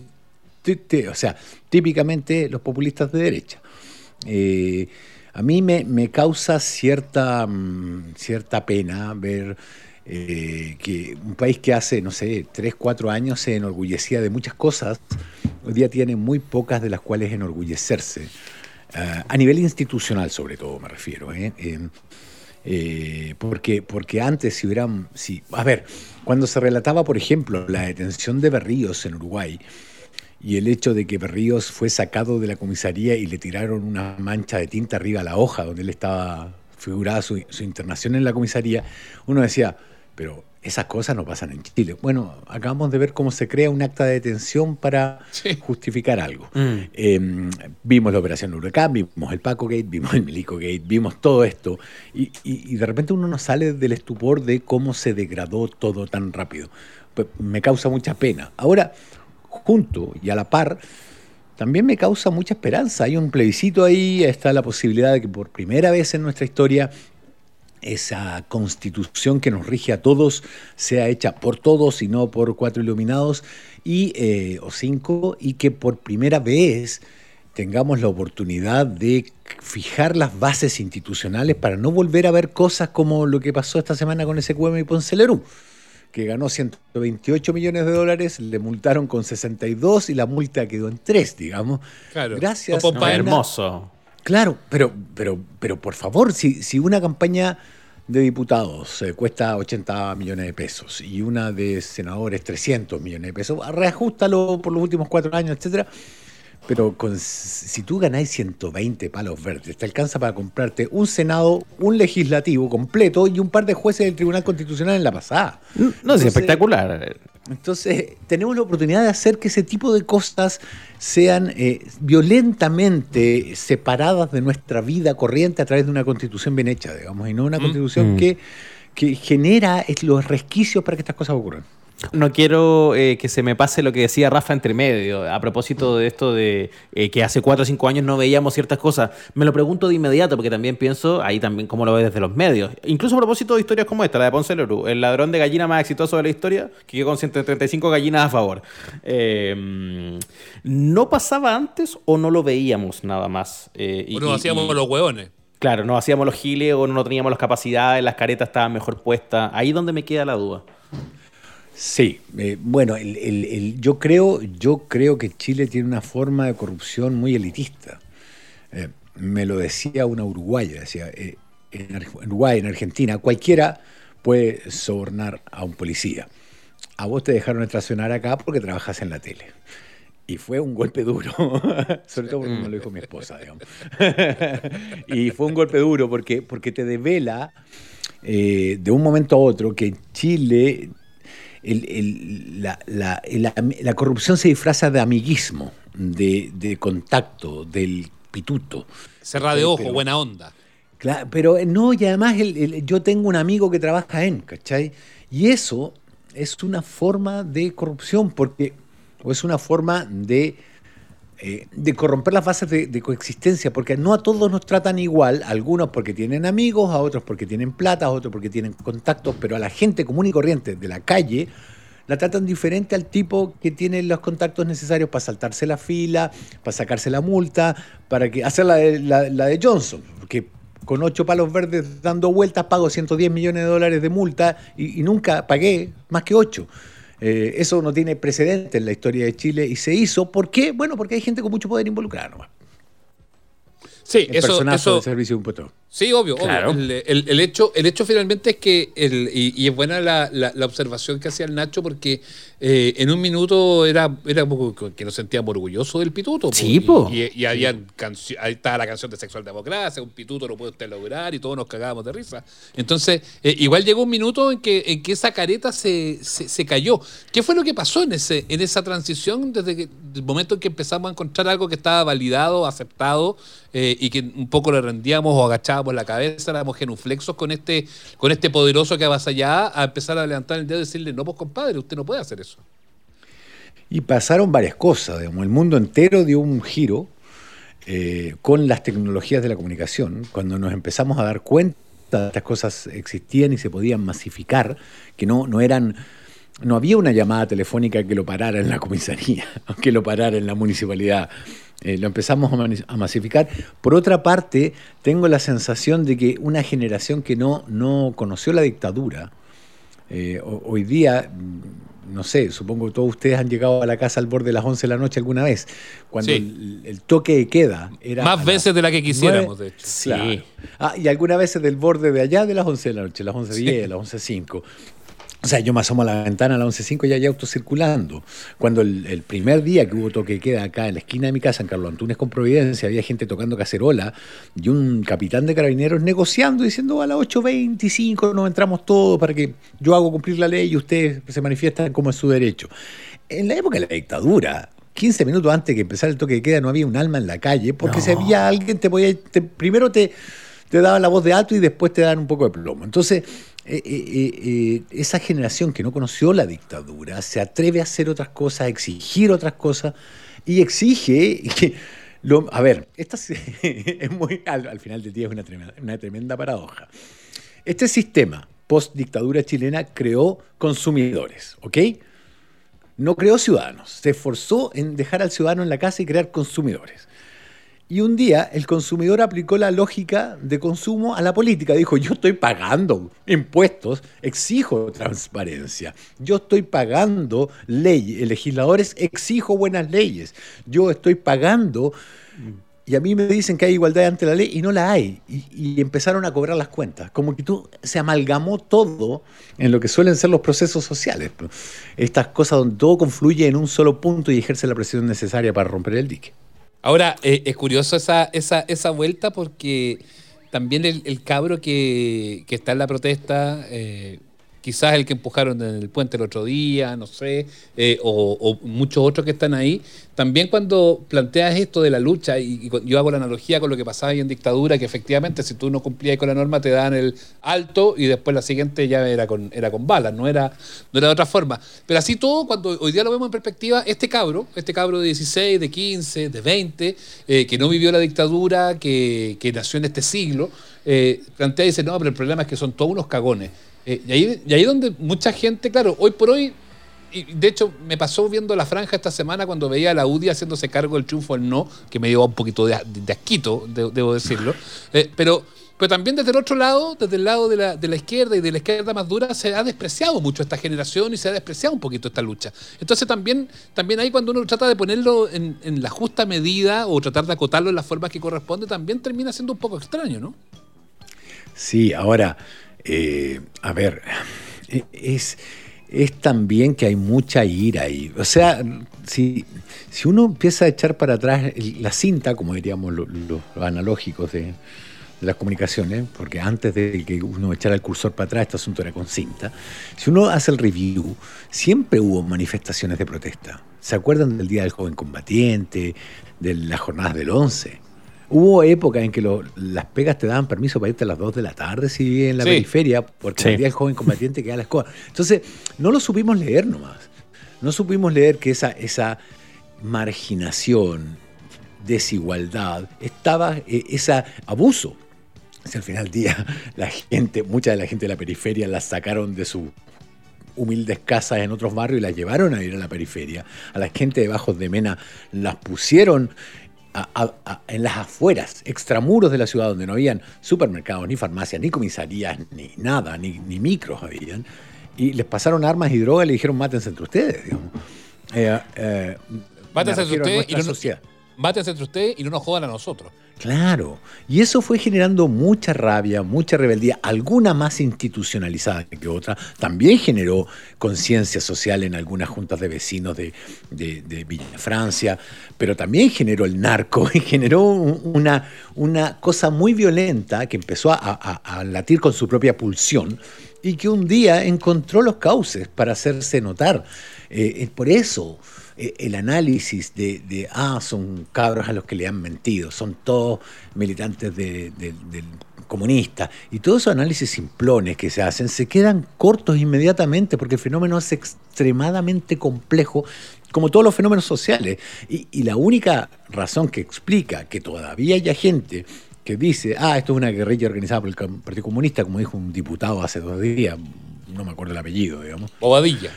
O sea, típicamente los populistas de derecha. Eh, a mí me, causa cierta, mm, cierta pena ver eh, que un país que hace, no sé, tres, cuatro años se enorgullecía de muchas cosas, hoy día tiene muy pocas de las cuales enorgullecerse. Eh, a nivel institucional, sobre todo, me refiero. porque, porque antes, si hubieran. Si, a ver, cuando se relataba, por ejemplo, la detención de Berríos en Uruguay, y el hecho de que Berríos fue sacado de la comisaría y le tiraron una mancha de tinta arriba a la hoja donde él estaba figurada su, internación en la comisaría, uno decía, pero esas cosas no pasan en Chile. Bueno, acabamos de ver cómo se crea un acta de detención para justificar algo. Mm. Em, vimos la operación Huracán, vimos el Paco Gate, vimos el Milico Gate, vimos todo esto, y, y, de repente uno no sale del estupor de cómo se degradó todo tan rápido. Pues me causa mucha pena. Ahora, junto y a la par, también me causa mucha esperanza. Hay un plebiscito ahí, está la posibilidad de que por primera vez en nuestra historia esa constitución que nos rige a todos sea hecha por todos y no por cuatro iluminados y, eh, o cinco, y que por primera vez tengamos la oportunidad de fijar las bases institucionales para no volver a ver cosas como lo que pasó esta semana con SQM y Ponce Lerú que ganó 128 millones de dólares, le multaron con 62 y la multa quedó en 3, digamos. Claro. Gracias. hermoso. Claro, pero, pero, pero por favor, si, si una campaña de diputados eh, cuesta 80 millones de pesos y una de senadores 300 millones de pesos, reajustalo por los últimos cuatro años, etcétera pero con, si tú ganáis 120 palos verdes, te alcanza para comprarte un Senado, un legislativo completo y un par de jueces del Tribunal Constitucional en la pasada. No, es espectacular. Entonces, tenemos la oportunidad de hacer que ese tipo de cosas sean eh, violentamente separadas de nuestra vida corriente a través de una constitución bien hecha, digamos, y no una mm. constitución mm. que, que genera los resquicios para que estas cosas ocurran. No quiero eh, que se me pase lo que decía Rafa entre medio, a propósito de esto de eh, que hace cuatro o cinco años no veíamos ciertas cosas. Me lo pregunto de inmediato, porque también pienso, ahí también como lo ve desde los medios. Incluso a propósito de historias como esta, la de Ponce Leroux, el ladrón de gallina más exitoso de la historia, que quedó con 135 gallinas a favor. Eh, ¿No pasaba antes o no lo veíamos nada más? o no hacíamos los hueones. Claro, no hacíamos los giles o no teníamos las capacidades, las caretas estaban mejor puestas. Ahí es donde me queda la duda. Sí, eh, bueno, yo, creo, yo creo que Chile tiene una forma de corrupción muy elitista. Eh, me lo decía una uruguaya, decía, eh, en Uruguay, en Argentina, cualquiera puede sobornar a un policía. A vos te dejaron estacionar acá porque trabajas en la tele. Y fue un golpe duro, sobre todo porque me lo dijo mi esposa, digamos. y fue un golpe duro porque, porque te devela de un momento a otro que Chile la, corrupción se disfraza de amiguismo, de, contacto, del pituto. Cerra de ojo, buena onda. Claro, pero no, y además yo tengo un amigo que trabaja en, ¿cachai? Y eso es una forma de corrupción, porque, o es una forma de eh, de corromper las bases de, coexistencia, porque no a todos nos tratan igual, algunos porque tienen amigos, a otros porque tienen plata, a otros porque tienen contactos, pero a la gente común y corriente de la calle la tratan diferente al tipo que tiene los contactos necesarios para saltarse la fila, para sacarse la multa, para que hacer la de, la, de Johnson, que con ocho palos verdes dando vueltas pago 110 millones de dólares de multa y, y nunca pagué más que ocho. Eh, eso no tiene precedente en la historia de Chile y se hizo. ¿Por qué? Bueno, porque hay gente con mucho poder involucrada Sí, el eso, personaje de servicio de. Sí, obvio. El, hecho, el hecho finalmente es que, el, y, es buena la, la, observación que hacía el Nacho, porque eh, en un minuto era, era que nos sentíamos orgullosos del pituto. Sí, po. Y, y, ahí estaba la canción de Sexual Democracia, un pituto no puede usted lograr, y todos nos cagábamos de risa. Entonces, eh, igual llegó un minuto en que, en que esa careta se, se, cayó. ¿Qué fue lo que pasó en, ese, en esa transición desde que, el momento en que empezamos a encontrar algo que estaba validado, aceptado, eh, y que un poco le rendíamos o agachábamos por la cabeza, éramos genuflexos con este, con este poderoso que allá a empezar a levantar el dedo y decirle, no, pues compadre, usted no puede hacer eso. Y pasaron varias cosas, digamos, el mundo entero dio un giro eh, con las tecnologías de la comunicación, cuando nos empezamos a dar cuenta de estas cosas existían y se podían masificar, que no, no eran no había una llamada telefónica que lo parara en la comisaría, que lo parara en la municipalidad. Eh, lo empezamos a masificar. Por otra parte, tengo la sensación de que una generación que no, no conoció la dictadura Eh, hoy día no sé, supongo que todos ustedes han llegado a la casa al borde de las 11 de la noche alguna vez, cuando el, toque de queda era... Más veces de la que quisiéramos, de hecho. Sí. Ah, y algunas veces del borde de allá de las 11 de la noche, las 11.10, sí. las 11.05. O sea, yo me asomo a la ventana a las 11.05 y hay autos circulando. Cuando el, primer día que hubo toque de queda acá en la esquina de mi casa, en Carlos Antunes con Providencia, había gente tocando cacerola y un capitán de carabineros negociando, diciendo a las 8.25 nos entramos todos para que yo hago cumplir la ley y ustedes se manifiestan como es su derecho. En la época de la dictadura, 15 minutos antes de que empezara el toque de queda no había un alma en la calle porque si había alguien te podía... primero te, te daba la voz de alto y después te daban un poco de plomo. Entonces eh, eh, eh, esa generación que no conoció la dictadura se atreve a hacer otras cosas, a exigir otras cosas y exige que... A ver, esta es muy, al, final del día es una tremenda, una tremenda paradoja. Este sistema post-dictadura chilena creó consumidores, ¿ok? No creó ciudadanos, se esforzó en dejar al ciudadano en la casa y crear consumidores. Y un día el consumidor aplicó la lógica de consumo a la política. Dijo, yo estoy pagando impuestos, exijo transparencia. Yo estoy pagando leyes, legisladores exijo buenas leyes. Yo estoy pagando y a mí me dicen que hay igualdad ante la ley y no la hay. Y, empezaron a cobrar las cuentas. Como que tú se amalgamó todo en lo que suelen ser los procesos sociales. Estas cosas donde todo confluye en un solo punto y ejerce la presión necesaria para romper el dique. Ahora, eh, es curioso esa, esa, esa vuelta porque también el, cabro que, está en la protesta, eh, quizás el que empujaron en el puente el otro día, no sé, eh, o, muchos otros que están ahí, también cuando planteas esto de la lucha, y, yo hago la analogía con lo que pasaba ahí en dictadura, que efectivamente si tú no cumplías con la norma te dan el alto y después la siguiente ya era con, era con balas, no era, no era de otra forma. Pero así todo, cuando hoy día lo vemos en perspectiva, este cabro, este cabro de 16, de 15, de 20, eh, que no vivió la dictadura, que, que nació en este siglo, eh, plantea y dice, no, pero el problema es que son todos unos cagones. Eh, y, ahí, y ahí donde mucha gente, claro, hoy por hoy, y de hecho me pasó viendo la franja esta semana cuando veía a la UDI haciéndose cargo del triunfo al no, que me dio un poquito de, asquito, debo decirlo. Eh, pero, pero también desde el otro lado, desde el lado de la, de la, izquierda y de la izquierda más dura, se ha despreciado mucho esta generación y se ha despreciado un poquito esta lucha. Entonces también, también ahí cuando uno trata de ponerlo en, en la justa medida o tratar de acotarlo en las formas que corresponde, también termina siendo un poco extraño, ¿no? Sí, ahora eh, a ver, e, es, es también que hay mucha ira ahí. O sea, si, si uno empieza a echar para atrás la cinta, como diríamos los, analógicos de, las comunicaciones, porque antes de que uno echara el cursor para atrás, este asunto era con cinta, si uno hace el review, siempre hubo manifestaciones de protesta. ¿Se acuerdan del Día del Joven Combatiente, de las jornadas del 11? Hubo épocas en que las pegas te daban permiso para irte a las 2 de la tarde si vivías en la periferia, porque el día el joven combatiente que a la escuela. Entonces, no lo supimos leer nomás. No supimos leer que esa, esa marginación, desigualdad, estaba, e, ese abuso. Si al final del día la gente, mucha de la gente de la periferia las sacaron de su humildes casas en otros barrios y las llevaron a ir a la periferia. A la gente de Bajos de Mena las pusieron en las afueras, extramuros de la ciudad, donde no habían supermercados, ni farmacias, ni comisarías, ni nada, ni, ni micros habían, y les pasaron armas y drogas y le dijeron mátense entre ustedes, digamos. Eh, eh, mátense entre ustedes y no, mátense entre ustedes y no nos jodan a nosotros. Claro, y eso fue generando mucha rabia, mucha rebeldía, alguna más institucionalizada que otra. También generó conciencia social en algunas juntas de vecinos de, Villa Francia, pero también generó el narco y generó una, una cosa muy violenta que empezó a, latir con su propia pulsión y que un día encontró los cauces para hacerse notar. Eh, por eso el análisis de, ah, son cabros a los que le han mentido, son todos militantes del comunista, y todos esos análisis simplones que se hacen se quedan cortos inmediatamente porque el fenómeno es extremadamente complejo como todos los fenómenos sociales. Y, la única razón que explica que todavía haya gente que dice, ah, esto es una guerrilla organizada por el Partido Comunista, como dijo un diputado hace dos días, no me acuerdo el apellido, digamos. Bobadilla.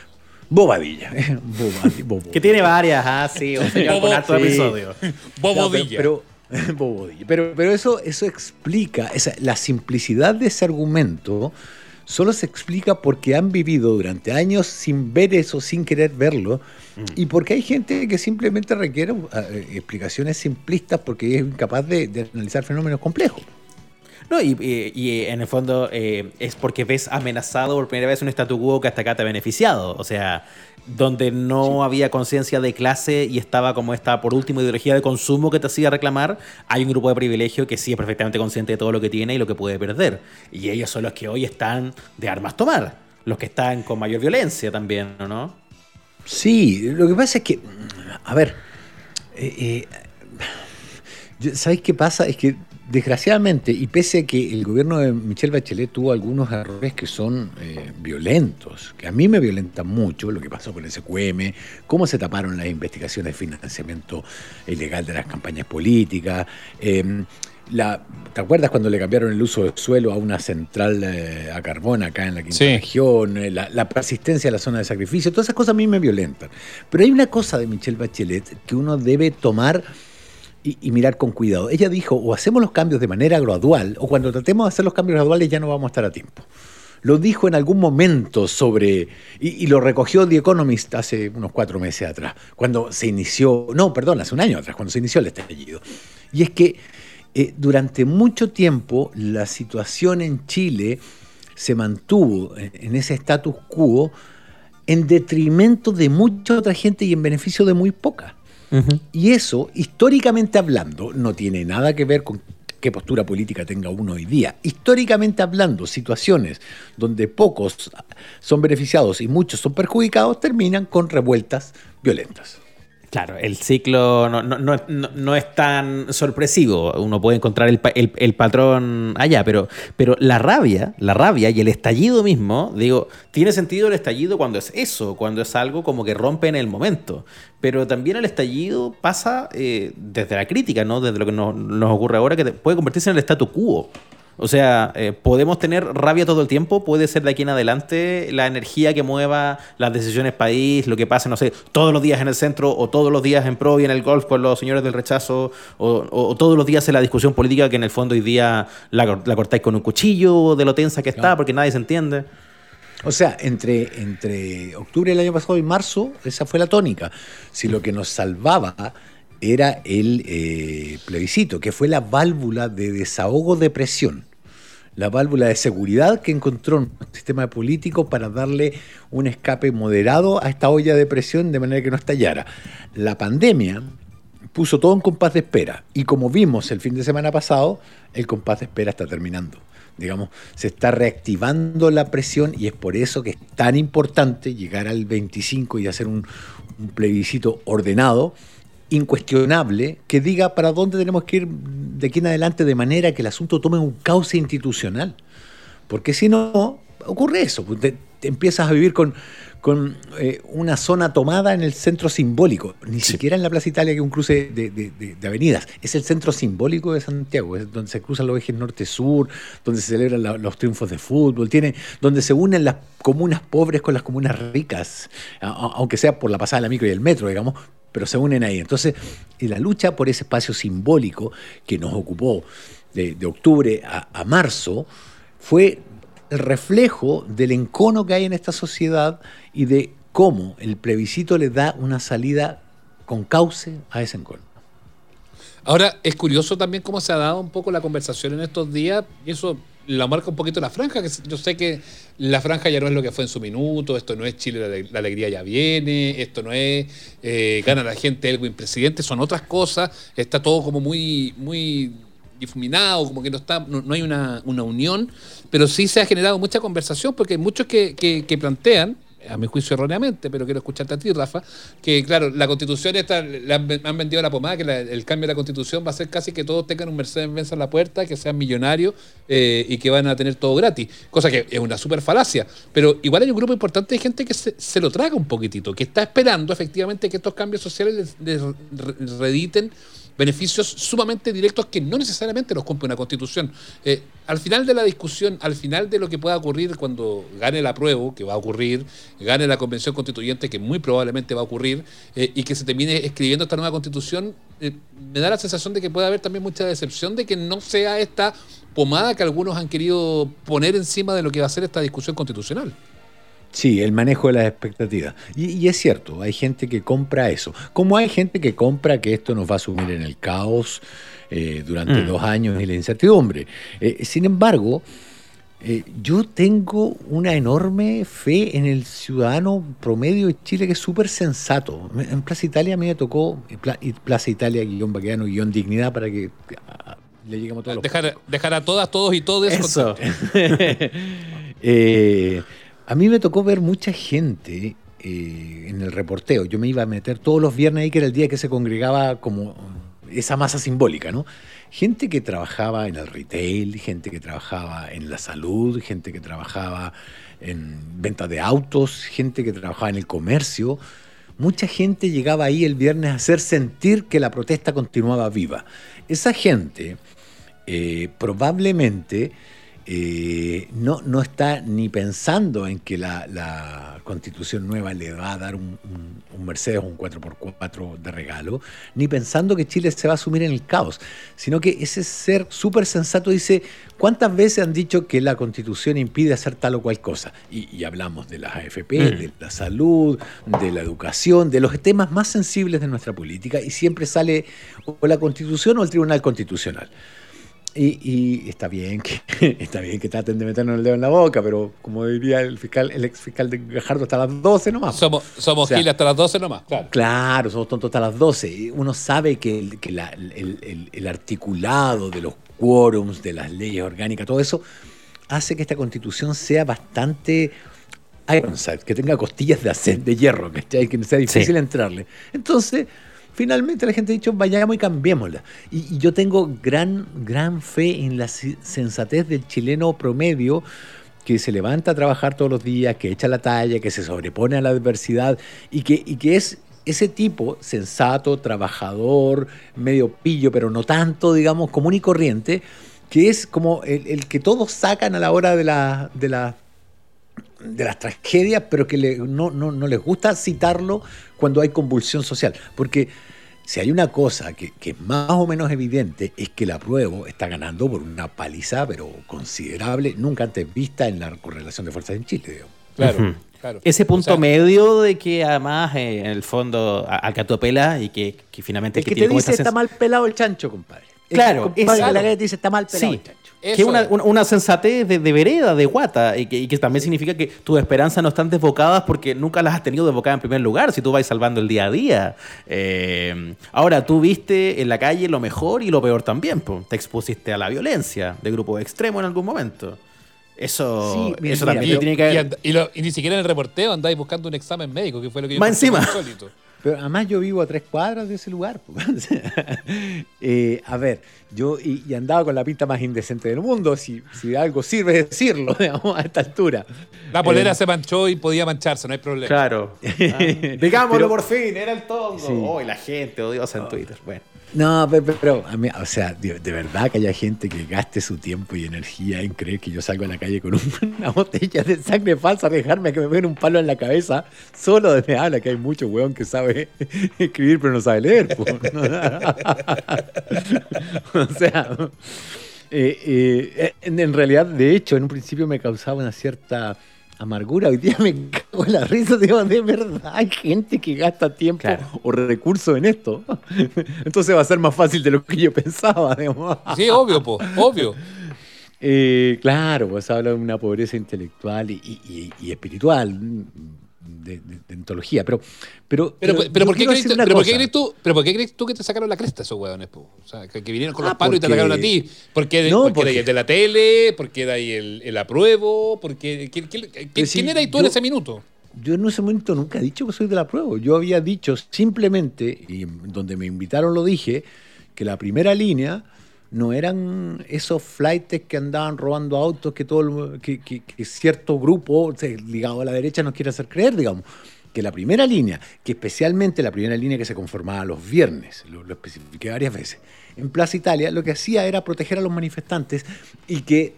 Bobadilla. Que tiene varias, ah, sí, un señor con alto episodio. Bobadilla. pero, pero, pero, eso, eso explica esa, la simplicidad de ese argumento solo se explica porque han vivido durante años sin ver eso, sin querer verlo, mm. y porque hay gente que simplemente requiere eh, explicaciones simplistas porque es incapaz de analizar fenómenos complejos. No, y, en el fondo eh, es porque ves amenazado por primera vez un statu quo que hasta acá te ha beneficiado. O sea, donde no había conciencia de clase y estaba como esta, por último, ideología de consumo que te hacía reclamar, hay un grupo de privilegio que sí es perfectamente consciente de todo lo que tiene y lo que puede perder. Y ellos son los que hoy están de armas tomar, los que están con mayor violencia también, ¿no? Sí, lo que pasa es que, a ver, eh, eh, ¿sabéis qué pasa? Es que Desgraciadamente, y pese a que el gobierno de Michelle Bachelet tuvo algunos errores que son eh, violentos, que a mí me violentan mucho, lo que pasó con el SQM, cómo se taparon las investigaciones de financiamiento ilegal de las campañas políticas, em, ¿Te acuerdas cuando le cambiaron el uso del suelo a una central eh, a carbón acá en la quinta región? Eh, la, la, persistencia de la zona de sacrificio, todas esas cosas a mí me violentan. Pero hay una cosa de Michelle Bachelet que uno debe tomar y, mirar con cuidado. Ella dijo, o hacemos los cambios de manera gradual, o cuando tratemos de hacer los cambios graduales ya no vamos a estar a tiempo. Lo dijo en algún momento sobre, y, lo recogió The Economist hace unos cuatro meses atrás, cuando se inició, no, perdón, hace un año atrás, cuando se inició el estallido. Y es que eh, durante mucho tiempo la situación en Chile se mantuvo en, ese status quo en detrimento de mucha otra gente y en beneficio de muy poca. Y eso, históricamente hablando, no tiene nada que ver con qué postura política tenga uno hoy día. Históricamente hablando, situaciones donde pocos son beneficiados y muchos son perjudicados terminan con revueltas violentas. Claro, el ciclo no, es tan sorpresivo. Uno puede encontrar el, patrón allá, pero, pero la rabia, la rabia y el estallido mismo, digo, tiene sentido el estallido cuando es eso, cuando es algo como que rompe en el momento. Pero también el estallido pasa eh, desde la crítica, ¿no? Desde lo que nos, nos ocurre ahora, que puede convertirse en el statu quo. O sea, eh, podemos tener rabia todo el tiempo, puede ser de aquí en adelante la energía que mueva las decisiones país, lo que pasa, no sé, todos los días en el centro o todos los días en pro y en el golf con los señores del rechazo o, todos los días en la discusión política que en el fondo hoy día la, cortáis con un cuchillo de lo tensa que está porque nadie se entiende. O sea, entre, entre octubre del año pasado y marzo, esa fue la tónica. Si lo que nos salvaba era el eh, plebiscito, que fue la válvula de desahogo de presión, la válvula de seguridad que encontró un sistema político para darle un escape moderado a esta olla de presión de manera que no estallara. La pandemia puso todo en compás de espera y como vimos el fin de semana pasado, el compás de espera está terminando. Digamos, se está reactivando la presión y es por eso que es tan importante llegar al 25 y hacer un plebiscito ordenado incuestionable que diga para dónde tenemos que ir de aquí en adelante de manera que el asunto tome un cauce institucional. Porque si no, ocurre eso, te, empiezas a vivir con, con eh, una zona tomada en el centro simbólico, ni siquiera en la Plaza Italia, que es un cruce de, avenidas, es el centro simbólico de Santiago, es donde se cruzan los ejes norte-sur, donde se celebran los triunfos de fútbol, tiene, donde se unen las comunas pobres con las comunas ricas, aunque sea por la pasada de la micro y el metro, digamos, pero se unen ahí. Entonces, la lucha por ese espacio simbólico que nos ocupó de, octubre a, marzo fue el reflejo del encono que hay en esta sociedad y de cómo el plebiscito le da una salida con cauce a ese encono. Ahora, es curioso también cómo se ha dado un poco la conversación en estos días, y eso la marca un poquito la franja, que yo sé que la franja ya no es lo que fue en su minuto, esto no es Chile, la, alegría ya viene, esto no es eh, gana la gente el presidente, son otras cosas, está todo como muy, muy difuminado, como que no está, no, hay una, unión, pero sí se ha generado mucha conversación porque hay muchos que, que plantean a mi juicio erróneamente, pero quiero escucharte a ti, Rafa, que claro, la constitución está, le han, vendido la pomada, que el cambio de la constitución va a ser casi que todos tengan un Mercedes-Benz en la puerta, que sean millonarios eh, y que van a tener todo gratis, cosa que es una super falacia, pero igual hay un grupo importante de gente que se, lo traga un poquitito, que está esperando efectivamente que estos cambios sociales les, rediten beneficios sumamente directos que no necesariamente los cumple una constitución. Eh, al final de la discusión, al final de lo que pueda ocurrir cuando gane el apruebo, que va a ocurrir, gane la convención constituyente, que muy probablemente va a ocurrir, eh, y que se termine escribiendo esta nueva constitución, eh, me da la sensación de que puede haber también mucha decepción de que no sea esta pomada que algunos han querido poner encima de lo que va a ser esta discusión constitucional. Sí, el manejo de las expectativas. Y, es cierto, hay gente que compra eso. Como hay gente que compra que esto nos va a sumir en el caos eh, durante mm. dos años y la incertidumbre. Eh, sin embargo, eh, yo tengo una enorme fe en el ciudadano promedio de Chile que es súper sensato. En Plaza Italia a mí me tocó, Plaza Italia, guion vaqueano, guion dignidad, para que le lleguemos a todos dejar, los... Dejar a todas, todos y todos eso. eh, a mí me tocó ver mucha gente eh, en el reporteo. Yo me iba a meter todos los viernes ahí, que era el día que se congregaba como esa masa simbólica, ¿no? Gente que trabajaba en el retail, gente que trabajaba en la salud, gente que trabajaba en venta de autos, gente que trabajaba en el comercio. Mucha gente llegaba ahí el viernes a hacer sentir que la protesta continuaba viva. Esa gente eh, probablemente eh, no, no está ni pensando en que la, constitución nueva le va a dar un, Mercedes o un 4x4 de regalo, ni pensando que Chile se va a sumir en el caos, sino que ese ser súper sensato dice, ¿cuántas veces han dicho que la constitución impide hacer tal o cual cosa? Y, hablamos de las AFP, mm. de la salud, de la educación, de los temas más sensibles de nuestra política, y siempre sale o la constitución o el tribunal constitucional. Y, está bien que está bien que traten de meternos el dedo en la boca, pero como diría el fiscal, el ex fiscal de Gajardo, hasta las 12 nomás. Somos, somos hasta las 12 nomás, claro. Claro, somos tontos hasta las 12. Uno sabe que, el, que el, articulado de los quórums, de las leyes orgánicas, todo eso, hace que esta constitución sea bastante Ironside, que tenga costillas de acero, de hierro, que sea difícil entrarle. Entonces finalmente la gente ha dicho, vayamos y cambiémosla. Y, yo tengo gran, gran fe en la sensatez del chileno promedio que se levanta a trabajar todos los días, que echa la talla, que se sobrepone a la adversidad y que, y que es ese tipo sensato, trabajador, medio pillo, pero no tanto, digamos, común y corriente, que es como el, que todos sacan a la hora de la, de la de las tragedias, pero que no, no, les gusta citarlo cuando hay convulsión social. Porque si hay una cosa que, es más o menos evidente, es que la prueba está ganando por una paliza, pero considerable, nunca antes vista en la correlación de fuerzas en Chile. Claro. Claro. Ese punto medio de que además eh, en el fondo acatopela y que, que finalmente... El que, te dice está mal pelado el chancho, compadre. claro. El compadre la que te dice está mal pelado el chancho que es una, sensatez de, vereda, de guata, y que, también significa que tus esperanzas no están desbocadas porque nunca las has tenido desbocadas en primer lugar, si tú vas salvando el día a día. Eh, ahora, tú viste en la calle lo mejor y lo peor también, te expusiste a la violencia de grupos extremos en algún momento. Eso, eso también tiene que Y, ni siquiera en el reporteo andáis buscando un examen médico, que fue lo que yo Más encima. Pero además yo vivo a tres cuadras de ese lugar. Eh, a ver, yo y, andaba con la pinta más indecente del mundo, si, si algo sirve decirlo, digamos, a esta altura. La polera eh, se manchó y podía mancharse, no hay problema. Claro. Digámoslo por fin, era el tongo. Oh, la gente odiosa en Twitter. Bueno. No, pero, a mí, o sea, de, verdad que haya gente que gaste su tiempo y energía en creer que yo salgo a la calle con una botella de sangre falsa a dejarme que me den un palo en la cabeza, solo de me habla que hay mucho weón que sabe escribir pero no sabe leer. o sea, eh, eh, en realidad, de hecho, en un principio me causaba una cierta amargura. Hoy día me cago en la risa, digo, de verdad, hay gente que gasta tiempo o recursos en esto. Entonces va a ser más fácil de lo que yo pensaba. Sí, obvio, po, obvio. Eh, claro, pues habla de una pobreza intelectual y espiritual de, de, Pero, pero, pero, pero, ¿por qué crees, pero, ¿por qué crees tú, pero ¿por qué crees tú que te sacaron la cresta esos huevones? O sea, que, vinieron con los ah, palos y te atacaron a ti. ¿Por qué, no, porque, porque... de la tele? ¿Por qué de ahí el, el apruebo? Porque, ¿quién, quién, quién eras tú en ese minuto? Yo en ese momento nunca he dicho que soy de la prueba. Yo había dicho simplemente, y donde me invitaron lo dije, que la primera línea no eran esos flights que andaban robando autos que todo que, cierto grupo ligado a la derecha nos quiere hacer creer, digamos. que la primera línea, que especialmente la primera línea que se conformaba los viernes, lo, especifiqué varias veces, en Plaza Italia, lo que hacía era proteger a los manifestantes y que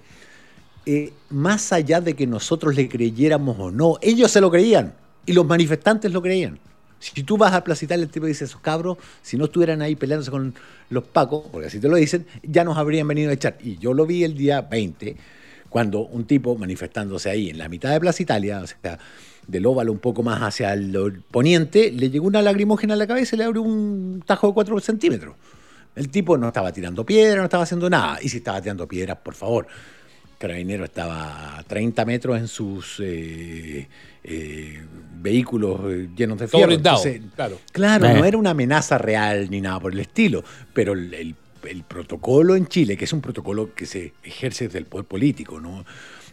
eh, más allá de que nosotros le creyéramos o no, ellos se lo creían y los manifestantes lo creían. Si tú vas a Plaza Italia, el tipo dice, esos cabros, si no estuvieran ahí peleándose con los pacos, porque así te lo dicen, ya nos habrían venido a echar. Y yo lo vi el día 20, cuando un tipo manifestándose ahí en la mitad de Plaza Italia, o sea, del óvalo un poco más hacia el poniente, le llegó una lagrimógena a la cabeza y le abrió un tajo de 4 centímetros. El tipo no estaba tirando piedra, no estaba haciendo nada. Y si estaba tirando piedras, por favor. Carabinero estaba a 30 metros en sus eh, eh, vehículos eh, llenos de fierro. claro, claro no era una amenaza real ni nada por el estilo, pero el, protocolo en Chile, que es un protocolo que se ejerce desde el poder político, ¿no?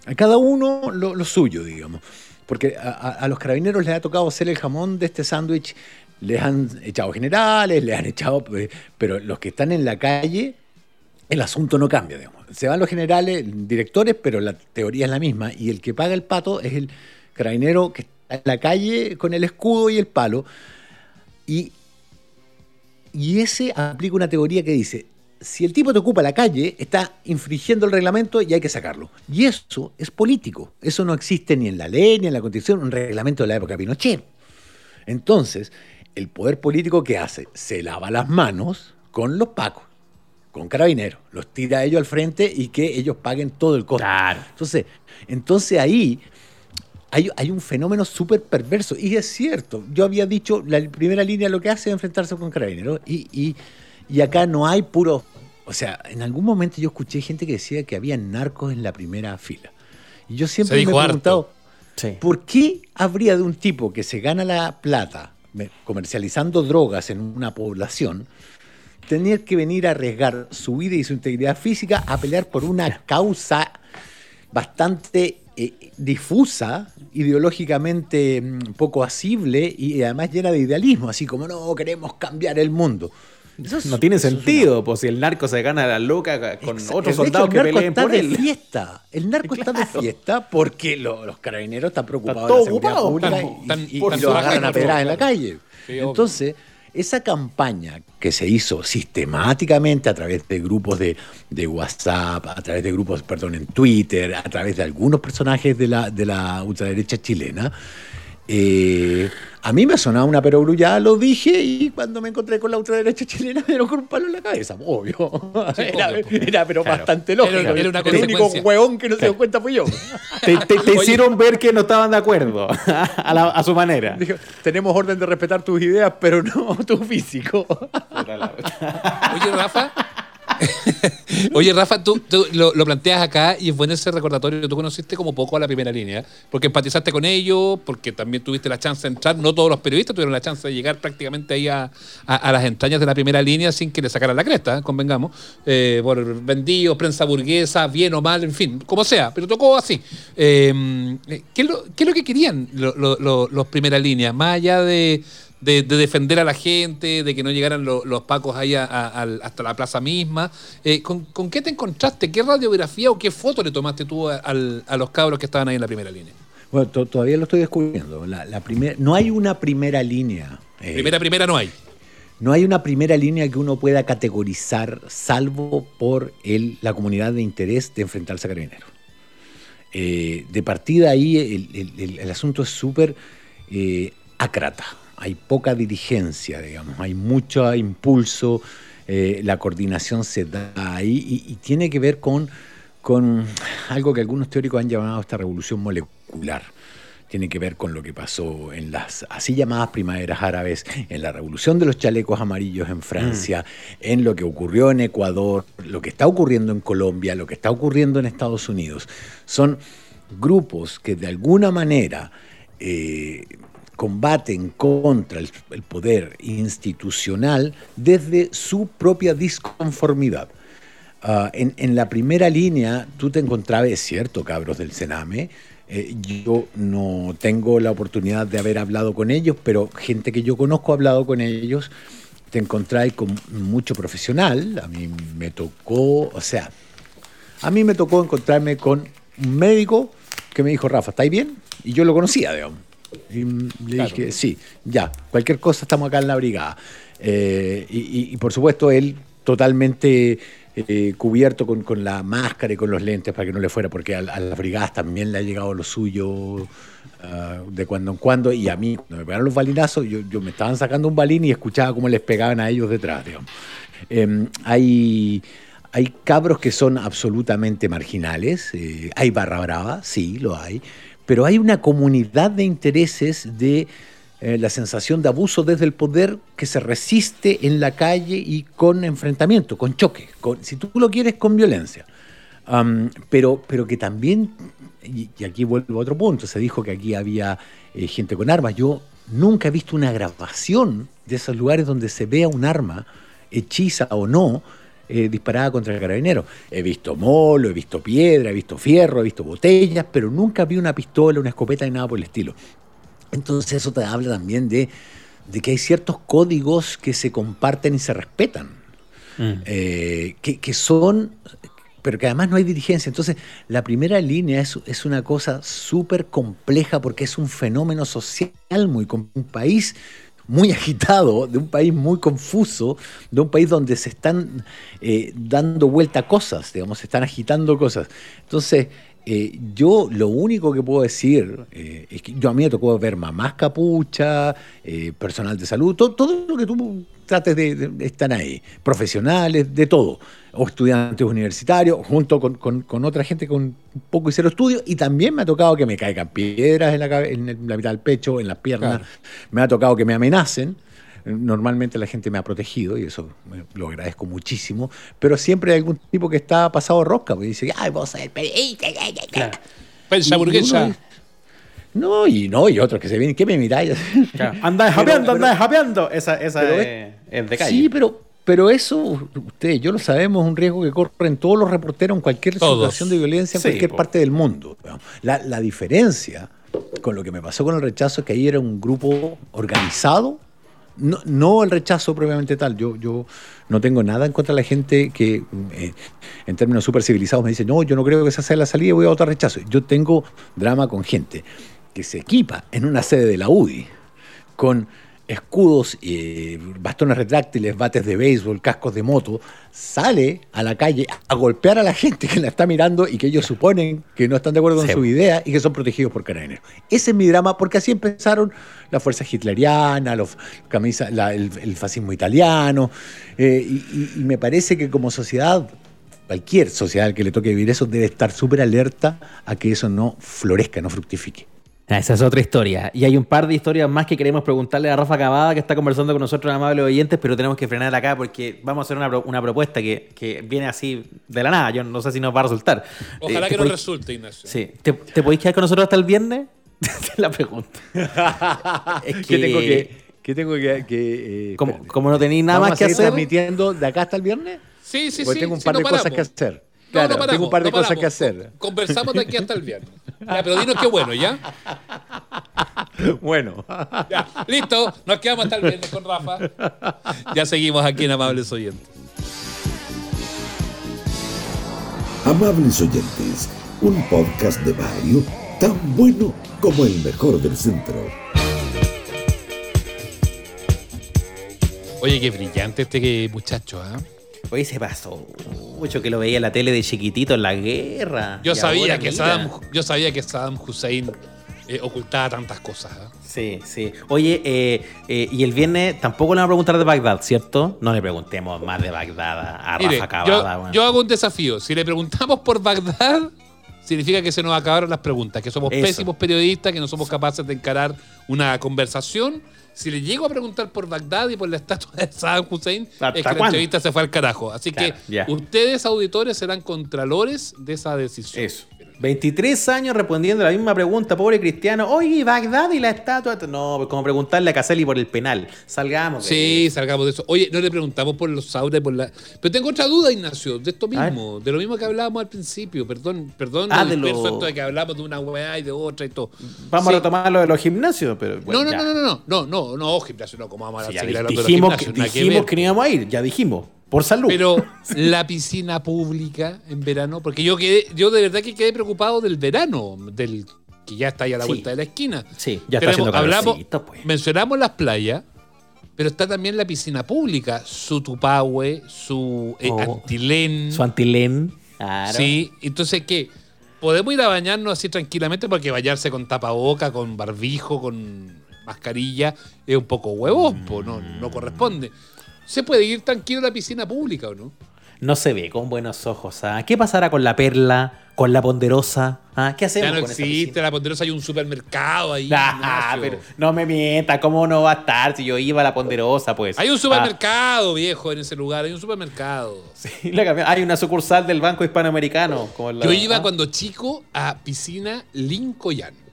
A cada uno lo, suyo, digamos. Porque a, los carabineros les ha tocado hacer el jamón de este sándwich, les han echado generales, les han echado. Pero los que están en la calle, el asunto no cambia, digamos. Se van los generales, directores, pero la teoría es la misma. Y el que paga el pato es el carabinero que está en la calle con el escudo y el palo. Y, y ese aplica una teoría que dice, si el tipo te ocupa la calle, está infringiendo el reglamento y hay que sacarlo. Y eso es político. Eso no existe ni en la ley, ni en la constitución, un reglamento de la época de Pinochet. Entonces, el poder político que hace, se lava las manos con los pacos, con carabineros, los tira a ellos al frente y que ellos paguen todo el costo. Entonces, entonces ahí hay, un fenómeno súper perverso. Y es cierto, yo había dicho, la primera línea lo que hace es enfrentarse con carabineros. Y, y, acá no hay puro... O sea, en algún momento yo escuché gente que decía que había narcos en la primera fila. Y yo siempre me he preguntado, ¿por qué habría de un tipo que se gana la plata comercializando drogas en una población tener que venir a arriesgar su vida y su integridad física a pelear por una causa bastante eh, difusa, ideológicamente mm, poco asible y además llena de idealismo, así como no queremos cambiar el mundo. no tiene sentido, pues si el narco se gana la loca con otros soldados que peleen por él. Fiesta. El narco está de fiesta porque los carabineros están preocupados de la seguridad pública y, lo agarran a pedrar en la calle. Entonces, esa campaña que se hizo sistemáticamente a través de grupos de, WhatsApp, a través de grupos, perdón, en Twitter, a través de algunos personajes de la, de la ultraderecha chilena, eh, a mí me sonaba una perogrullada, lo dije, y cuando me encontré con la ultraderecha chilena me dieron con un palo en la cabeza, obvio. era, pero bastante lógico. Era, el único hueón que no se dio cuenta fui yo. Te, hicieron ver que no estaban de acuerdo, a, su manera. tenemos orden de respetar tus ideas, pero no tu físico. Oye, Rafa, Oye, Rafa, tú, lo, planteas acá y es bueno ese recordatorio. Tú conociste como poco a la primera línea, porque empatizaste con ellos, porque también tuviste la chance de entrar. No todos los periodistas tuvieron la chance de llegar prácticamente ahí a, las entrañas de la primera línea sin que le sacaran la cresta, convengamos, eh, por vendidos, prensa burguesa, bien o mal, en fin, como sea, pero tocó así. Em, ¿qué, es lo, que querían los primera línea? Más allá de de, defender a la gente, de que no llegaran los pacos ahí hasta la plaza misma. Eh, ¿con, qué te encontraste? ¿Qué radiografía o qué foto le tomaste tú a, los cabros que estaban ahí en la primera línea? Bueno, todavía lo estoy descubriendo. La, no hay una primera línea. Eh, primera, primera no hay. No hay una primera línea que uno pueda categorizar, salvo por el, la comunidad de interés de enfrentarse a carabineros. Eh, de partida ahí el, asunto es súper acrata hay poca dirigencia, digamos, hay mucho impulso, eh, la coordinación se da ahí y, tiene que ver con, con algo que algunos teóricos han llamado esta revolución molecular. Tiene que ver con lo que pasó en las así llamadas primaveras árabes, en la revolución de los chalecos amarillos en Francia, mm. en lo que ocurrió en Ecuador, lo que está ocurriendo en Colombia, lo que está ocurriendo en Estados Unidos. Son grupos que de alguna manera eh, combaten contra el, poder institucional desde su propia disconformidad. Ah, en, la primera línea tú te encontrabas, es cierto, cabros del Sename, eh, yo no tengo la oportunidad de haber hablado con ellos, pero gente que yo conozco ha hablado con ellos, te encontráis con mucho profesional, a mí me tocó, o sea, a mí me tocó encontrarme con un médico que me dijo, Rafa, ¿estáis bien? Y yo lo conocía, digamos Y le dije, sí, ya, cualquier cosa estamos acá en la brigada. Eh, y, por supuesto, él totalmente eh, cubierto con, la máscara y con los lentes para que no le fuera, porque a, las brigadas también le ha llegado lo suyo ah, de cuando en cuando. Y a mí, cuando me pegaron los balinazos, yo, me estaban sacando un balín y escuchaba cómo les pegaban a ellos detrás. Em, hay hay cabros que son absolutamente marginales, eh, hay barra brava, sí, lo hay, pero hay una comunidad de intereses de eh, la sensación de abuso desde el poder que se resiste en la calle y con enfrentamiento, con choque, si tú lo quieres, con violencia. pero, pero que también, y, aquí vuelvo a otro punto, se dijo que aquí había eh, gente con armas. Yo nunca he visto una grabación de esos lugares donde se vea un arma, hechiza o no, eh, disparada contra el carabinero. He visto molo, he visto piedra, he visto fierro, he visto botellas, pero nunca vi una pistola, una escopeta ni nada por el estilo. Entonces eso te habla también de, que hay ciertos códigos que se comparten y se respetan, mm. eh, que, son, pero que además no hay dirigencia. Entonces la primera línea es, es una cosa súper compleja porque es un fenómeno social muy un país muy agitado, de un país muy confuso, de un país donde se están eh, dando vuelta cosas, digamos, se están agitando cosas. Entonces, eh, yo lo único que puedo decir eh, es que yo a mí me tocó ver mamás capucha, personal de salud, todo, lo que tú trates de, estar ahí, profesionales, de todo o estudiantes universitarios, junto con, otra gente con un poco y cero estudio, y también me ha tocado que me caigan piedras en la, en la mitad del pecho, en las piernas, me ha tocado que me amenacen. Normalmente la gente me ha protegido y eso lo agradezco muchísimo, pero siempre hay algún tipo que está pasado rosca, porque dice, ay, vos sos Claro. Pensa burguesa. No, y no, y otros que se vienen, ¿qué me miráis? Claro. Anda japeando, anda japeando. Esa, esa es, es, de calle. Sí, pero, pero eso, ustedes, yo lo sabemos, es un riesgo que corren todos los reporteros en cualquier situación de violencia en cualquier parte del mundo. La, la, diferencia con lo que me pasó con el rechazo es que ahí era un grupo organizado, no, no el rechazo propiamente tal. Yo, yo no tengo nada en contra de la gente que, eh, en términos súper civilizados, me dice, no, yo no creo que esa sea la salida, voy a votar rechazo. Yo tengo drama con gente que se equipa en una sede de la UDI con escudos, y bastones retráctiles, bates de béisbol, cascos de moto, sale a la calle a golpear a la gente que la está mirando y que ellos suponen que no están de acuerdo con su idea y que son protegidos por carabineros. Ese es mi drama, porque así empezaron las fuerzas hitlerianas, los camisa, el, fascismo italiano, eh, y, me parece que como sociedad cualquier sociedad que le toque vivir eso debe estar súper alerta a que eso no florezca, no fructifique. Ah, esa es otra historia. Y hay un par de historias más que queremos preguntarle a Rafa Cavada, que está conversando con nosotros, amables oyentes, pero tenemos que frenar acá porque vamos a hacer una, una propuesta que, que, viene así de la nada. Yo no sé si nos va a resultar. Ojalá eh, que nos resulte, Ignacio. Sí. ¿Te, ¿Te podéis quedar con nosotros hasta el viernes? la pregunta. es que... tengo que, que, tengo que, eh, como, no tenéis nada más que hacer. transmitiendo de acá hasta el viernes? Sí, sí, sí. tengo un par de cosas que hacer. Claro, tengo un par de cosas que hacer. Conversamos de aquí hasta el viernes. Ya, pero dinos qué bueno, ¿ya? Bueno. Ya, listo. Nos quedamos hasta el viernes con Rafa. Ya seguimos aquí en Amables Oyentes. Amables Oyentes, un podcast de barrio tan bueno como el mejor del centro. Oye, qué brillante este muchacho, ¿ah? Hoy se pasó mucho que lo veía en la tele de chiquitito en la guerra. Yo, sabía que, Saddam, yo sabía que Saddam Hussein eh, ocultaba tantas cosas. ¿eh? Sí, sí. Oye, eh, y el viernes tampoco le vamos a preguntar de Bagdad, ¿cierto? No le preguntemos más de Bagdad a, Rafa Cavada. Yo, hago un desafío. Si le preguntamos por Bagdad, significa que se nos acabaron las preguntas, que somos pésimos periodistas, que no somos capaces de encarar una conversación si le llego a preguntar por Bagdad y por la estatua de Saddam Hussein, es que la entrevista se fue al carajo. Así que ustedes, auditores, serán contralores de esa decisión. Eso. 23 años respondiendo la misma pregunta, pobre cristiano. Oye, Bagdad y la estatua. No, pues como preguntarle a Caselli por el penal. Salgamos. sí, salgamos de eso. Oye, no le preguntamos por los saudes, por la. Pero tengo otra duda, Ignacio, de esto mismo, de lo mismo que hablábamos al principio. Perdón, perdón, ah, de lo... de que hablamos de una weá y de otra y todo. Vamos a retomar lo de los gimnasios, pero. no, no, no, no, no, no, no, no, gimnasio, no, como vamos a seguir hablando dijimos de los gimnasios. Que, dijimos que no íbamos a ir, ya dijimos. Por salud. Pero la piscina pública en verano, porque yo quedé, yo de verdad que quedé preocupado del verano, del que ya está ahí a la vuelta de la esquina. Sí, ya está haciendo hablamos, pues. Mencionamos las playas, pero está también la piscina pública, su Tupahue, su eh, oh. Antilén. Su Antilén. Sí, entonces, ¿qué? Podemos ir a bañarnos así tranquilamente porque bañarse con tapaboca, con barbijo, con mascarilla, es un poco huevos, no, no corresponde. ¿Se puede ir tranquilo a la piscina pública o no? no se ve con buenos ojos. ¿ah? ¿Qué pasará con la perla, con la ponderosa? ¿Ah? ¿Qué hacemos? Ya no existe, la ponderosa hay un supermercado ahí. Ah, pero no me mienta, ¿cómo no va a estar si yo iba a la ponderosa? pues? Hay un supermercado, viejo, en ese lugar, hay un supermercado. Sí, hay una sucursal del Banco Hispanoamericano. yo iba cuando chico a piscina Lincoln.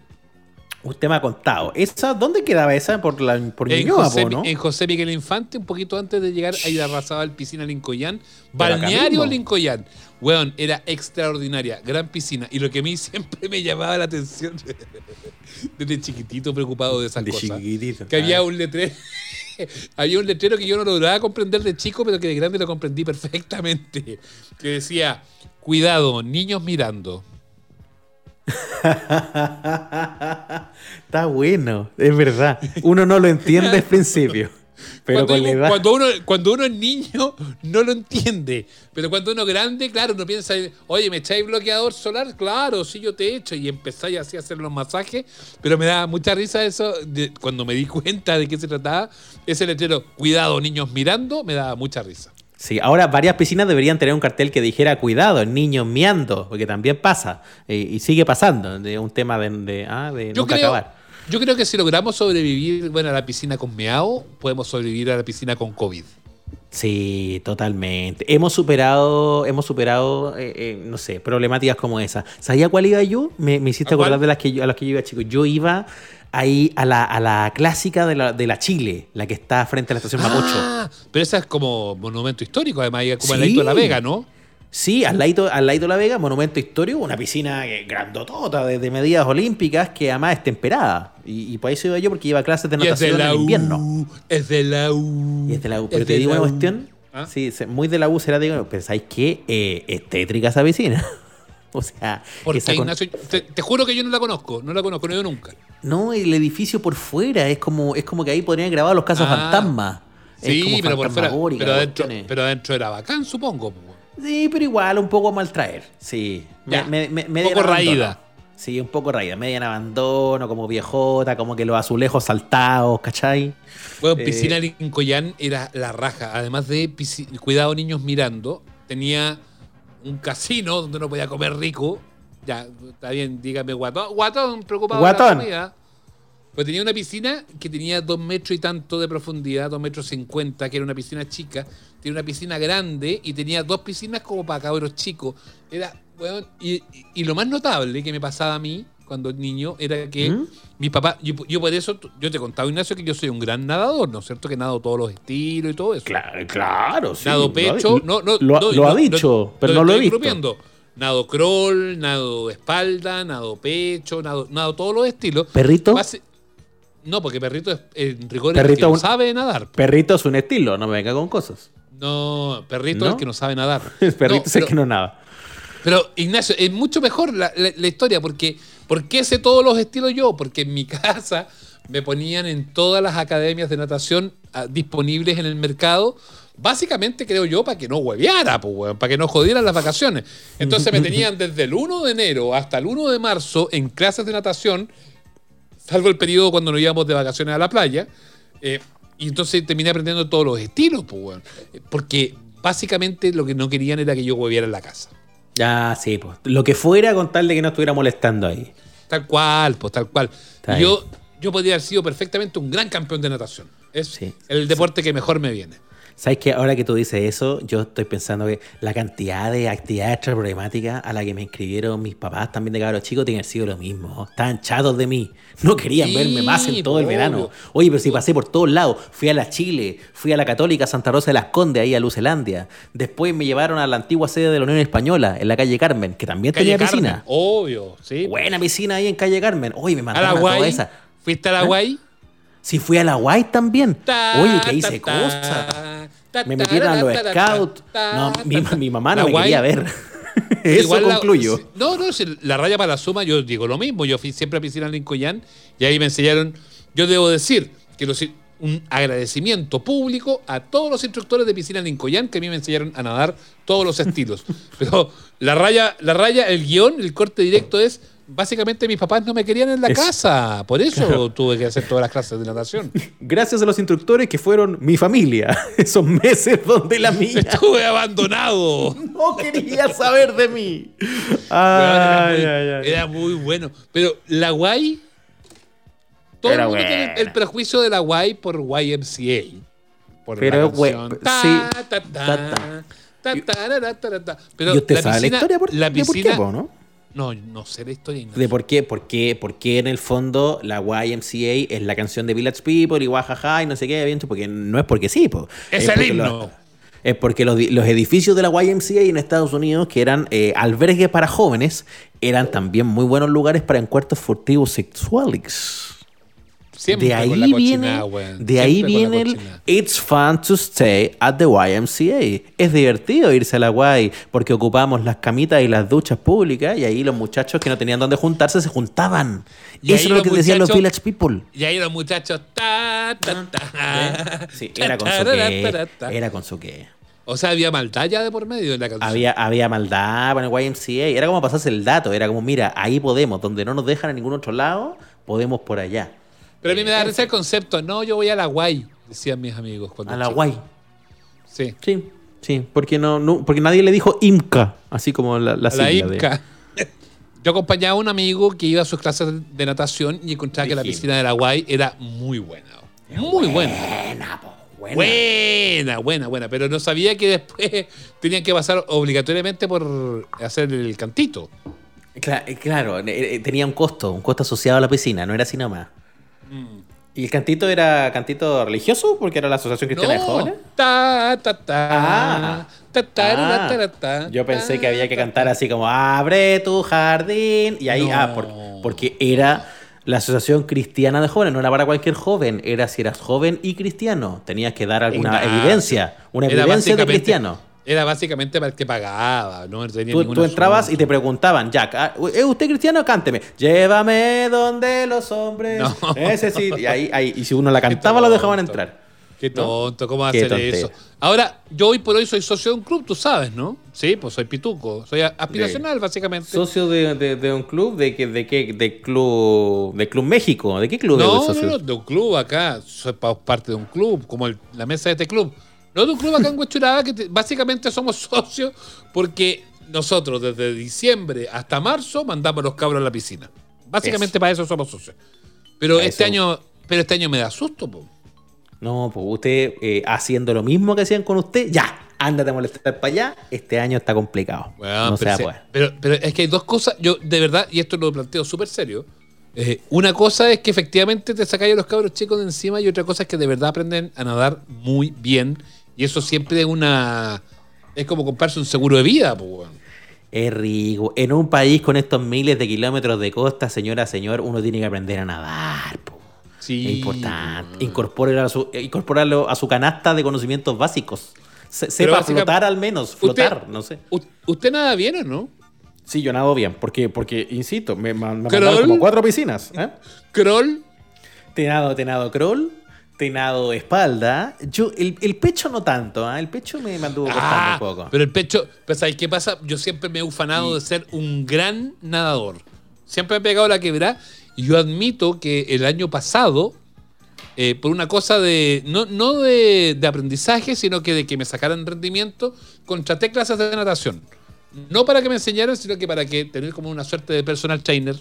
Usted me ha contado. ¿Esa, ¿Dónde quedaba esa? Por, la, por en, José, ¿no? en José Miguel Infante, un poquito antes de llegar, ahí arrasaba el piscina Lincoyán. Balneario Lincoyán. Weón, era extraordinaria. Gran piscina. Y lo que a mí siempre me llamaba la atención, desde chiquitito preocupado de esas de cosas, chiquitito, que había un letrero. había un letrero que yo no lograba comprender de chico, pero que de grande lo comprendí perfectamente. Que decía: Cuidado, niños mirando. Está bueno, es verdad. Uno no lo entiende al principio. Pero cuando, uno, cuando uno es niño, no lo entiende. Pero cuando uno es grande, claro, uno piensa, oye, ¿me echáis bloqueador solar? Claro, sí, yo te he hecho. Y empezáis así a hacer los masajes. Pero me da mucha risa eso. cuando me di cuenta de qué se trataba, ese letrero, cuidado, niños mirando, me da mucha risa. Sí, ahora varias piscinas deberían tener un cartel que dijera cuidado, niños miando, porque también pasa y sigue pasando, de un tema de, de, ah, nunca acabar. Yo creo que si logramos sobrevivir bueno, a la piscina con meao, podemos sobrevivir a la piscina con COVID. Sí, totalmente. Hemos superado, hemos superado, eh, eh, no sé, problemáticas como esa. ¿Sabía cuál iba yo? Me, hiciste acordar de las que a las que yo iba chico. Yo iba ahí a la, a la clásica de la, de la, Chile, la que está frente a la estación Mapocho. Ah, pero esa es como monumento histórico, además, como el de la Vega, ¿no? Sí, al lado, al de la Vega, monumento histórico, una piscina grandotota de, medidas olímpicas que además es temperada. Y, por eso iba yo porque iba clases de natación en invierno. Es de la U. es de la U. Pero te digo una cuestión. ¿Ah? Sí, muy de la U será, digo, pensáis que eh, es tétrica esa piscina. O sea, te, juro que yo no la conozco, no la conozco, no he ido nunca. No, el edificio por fuera es como, es como que ahí podrían grabar los casos ah. fantasmas. Sí, pero por fuera. Pero adentro, pero adentro era bacán, supongo. Sí, pero igual un poco mal traer. Sí. un poco raída. Sí, un poco raída. Media en abandono, como viejota, como que los azulejos saltados, ¿cachai? Bueno, eh, Piscina Lincoln era la raja. Además de Cuidado Niños Mirando, tenía un casino donde no podía comer rico. Ya, está bien, dígame guatón. Guatón, preocupado guatón. por la comida. Pues tenía una piscina que tenía dos metros y tanto de profundidad, dos metros cincuenta, que era una piscina chica. Tenía una piscina grande y tenía dos piscinas como para cabros chicos. Era, bueno, y, y, lo más notable que me pasaba a mí cuando niño era que ¿Mm? mi papá, yo, por eso, yo te contaba, Ignacio, que yo soy un gran nadador, ¿no es cierto? Que nado todos los estilos y todo eso. Claro, claro sí. Nado pecho, no, no, lo, ha dicho, pero no lo he visto. Nado crawl, nado espalda, nado pecho, nado, nado todos los estilos. ¿Perrito? no, porque perrito es en rigor perrito que no sabe nadar. Perrito es un estilo, no me venga con cosas. No, perrito es el que no sabe nadar. perrito es el que no nada. Pero, Ignacio, es mucho mejor la, historia, porque ¿por qué sé todos los estilos yo? Porque en mi casa me ponían en todas las academias de natación ah, disponibles en el mercado, básicamente creo yo para que no hueveara, pues, para que no jodieran las vacaciones. Entonces me tenían desde el 1 de enero hasta el 1 de marzo en clases de natación, salvo el periodo cuando nos íbamos de vacaciones a la playa. Eh, y entonces terminé aprendiendo todos los estilos, pues, porque básicamente lo que no querían era que yo hueviera en la casa. Ya, sí, pues. Lo que fuera con tal de que no estuviera molestando ahí. Tal cual, pues tal cual. Yo, yo podría haber sido perfectamente un gran campeón de natación. Es el deporte que mejor me viene. ¿Sabes que Ahora que tú dices eso, yo estoy pensando que la cantidad de actividades problemáticas a la que me inscribieron mis papás también de cabros chicos tienen sido lo mismo. Estaban chatos de mí. No querían verme más en todo el verano. Oye, pero si pasé por todos lados. Fui a la Chile, fui a la Católica Santa Rosa de las Condes, ahí a Lucelandia. Después me llevaron a la antigua sede de la Unión Española, en la calle Carmen, que también tenía piscina. Obvio, sí. Buena piscina ahí en calle Carmen. Oye, me mandaron a, toda esa. ¿Fuiste a la ¿Eh? Guay? Sí, fui a la Guay también. Oye, que hice cosas. Me metieron a los scouts. No, mi, mi mamá no me quería ver. Eso igual concluyo. no, no, la raya para la suma, yo digo lo mismo. Yo fui siempre a piscina Lincoln y ahí me enseñaron. Yo debo decir que los- un agradecimiento público a todos los instructores de piscina Lincoln que a mí me enseñaron a nadar todos los estilos. Pero la raya, la raya, el guion, el corte directo es. Básicamente mis papás no me querían en la Es- casa, por eso tuve que hacer todas las clases de natación. Gracias a los instructores que fueron mi familia. Esos meses donde la mía Estuve abandonado. no quería saber de mí. Weón, era, Ay, muy, ay, ay. era muy bueno. Pero la guay. Todo Era el mundo tiene el prejuicio de la guay por YMCA. Por Pero, la güey, sí. ta, ta, ta, Ta, ta. ta, tarara, tarara. Pero ¿Y usted la sabe piscina- la historia por, la por piscina- qué, po, no? No, no sé la historia. Ignacio. De por qué, por qué, por qué en el fondo la YMCA es la canción de Village People y guajaja y no sé qué, bien, porque no es porque sí, po. Es el porque himno. los- es porque los, los edificios de la YMCA en Estados Unidos, que eran eh, albergues para jóvenes, eran también muy buenos lugares para encuentros furtivos sexuales. Siempre de ahí con la viene, de ahí viene el. It's fun to stay at the YMCA. Es divertido irse a la Y porque ocupamos las camitas y las duchas públicas y ahí los muchachos que no tenían dónde juntarse se juntaban. Y Eso es lo que decían los Village People. Y ahí los muchachos. Ta, ta, ta, Sí, era con su tarara. Era con su qué. O sea, había maldad ya de por medio en la canción. Había, había maldad con el YMCA. Era como pasarse el dato. Era como, mira, ahí podemos. Donde no nos dejan en ningún otro lado, podemos por allá. Pero a mí me da risa el concepto. No, yo voy a la guay, decían mis amigos. cuando A la chico. guay. Sí. Sí, sí. Porque, no, no, porque nadie le dijo IMCA. Así como la, la la sigla de- Inca. Yo acompañaba a un amigo que iba a sus clases de natación y encontraba que la piscina de la Guay era muy buena. Muy buena. Buena, po, buena. Buena, buena, buena. Pero no sabía que después tenían que pasar obligatoriamente por hacer el cantito. Cla- eh, Claro, eh, eh, tenía un costo, un costo asociado a la piscina, no era así nomás. Mm. ¿Y el cantito era cantito religioso? Porque era la Asociación Cristiana de Jóvenes. Ta, ta, ta. Ah. Ta, ta, ra, Ah, ta, ra, ta. yo pensé que había que Ta, cantar así como Abre tu jardín. Y ahí, No. ah, por- porque era la Asociación Cristiana de Jóvenes, no era para cualquier joven, era si eras joven y cristiano. Tenías que dar alguna evidencia, una evidencia de cristiano. Era básicamente para el que pagaba, no tenía Tú, tú entrabas asunto. y te preguntaban, Jack, ah, ¿es usted cristiano? Cánteme. Llévame donde los hombres No. necesitan. Y, ahí, ahí- y si uno la cantaba, lo dejaban entrar. Qué ¿no? tonto, ¿cómo hacer tontera. eso? Ahora, yo hoy por hoy soy socio de un club, tú sabes, ¿no? Sí, pues soy pituco, soy aspiracional, básicamente. ¿Socio de, de- de un club? ¿De qué? ¿De qué? ¿De club, de club México? ¿De qué club no, es no, socio? no, de un club acá, soy pa- parte de un club, como el- la mesa de este club. No de un club acá en Huechuraba, que te- básicamente somos socios porque nosotros desde diciembre hasta marzo mandamos los cabros a la piscina. Básicamente Eso. para eso somos socios. Pero este año, pero este año me da susto, po. No, pues usted eh, haciendo lo mismo que hacían con usted, ya, ándate a molestar para allá. Este año está complicado. No pero, se- pero es que hay dos cosas, yo de verdad, y esto lo planteo súper serio. eh, una cosa es que efectivamente te sacáis a los cabros chicos de encima y otra cosa es que de verdad aprenden a nadar muy bien. Y eso siempre es una. Es como comprarse un seguro de vida, pues. Es rico. En un país con estos miles de kilómetros de costa, señora, señor, uno tiene que aprender a nadar. po. Sí, es importante. weón. Incorpórelo a su, incorporarlo a su canasta de conocimientos básicos. Se- sepa flotar al menos, flotar, no sé. ¿Usted nada bien o no? Sí, yo nado bien, porque, porque insisto, me, me, como cuatro piscinas. ¿eh? Kroll, Te nado, te nado crawl, te nado espalda. Yo, el, el pecho no tanto, ¿ah? el pecho me, me anduvo costando Ah, un poco. pero el pecho, pues ¿sabes qué pasa? Yo siempre me he ufanado de ser un gran nadador. Siempre me he pegado la quebrada y yo admito que el año pasado, eh, por una cosa de, no, no de, de aprendizaje, sino que de que me sacaran rendimiento, contraté clases de natación. No para que me enseñaran, sino que para que tener como una suerte de personal trainer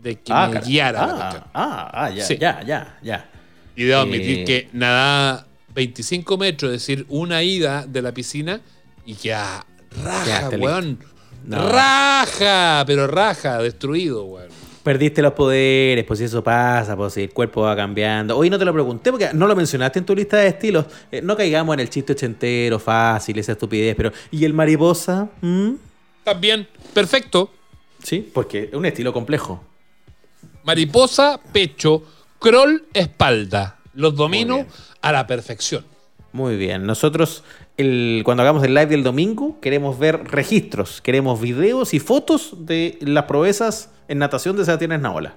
de que me cara. guiara ah, ah, ah, ya, Sí. ya, ya, ya. Y debo admitir Eh. que nadaba 25 metros, es decir, una ida de la piscina y que ah, raja, weón. No. Raja, pero raja, destruido, weón. Perdiste los poderes, pues si eso pasa, pues si el cuerpo va cambiando. Hoy no te lo pregunté porque no lo mencionaste en tu lista de estilos. Eh, no caigamos en el chiste ochentero, fácil, esa estupidez, pero ¿y el mariposa? ¿Mm? También, perfecto. Sí, porque es un estilo complejo. Mariposa, pecho, crawl, espalda. Los domino a la perfección. Muy bien. Nosotros el, cuando hagamos el live del domingo, queremos ver registros, queremos videos y fotos de las proezas en natación de Sebastián Esnaola.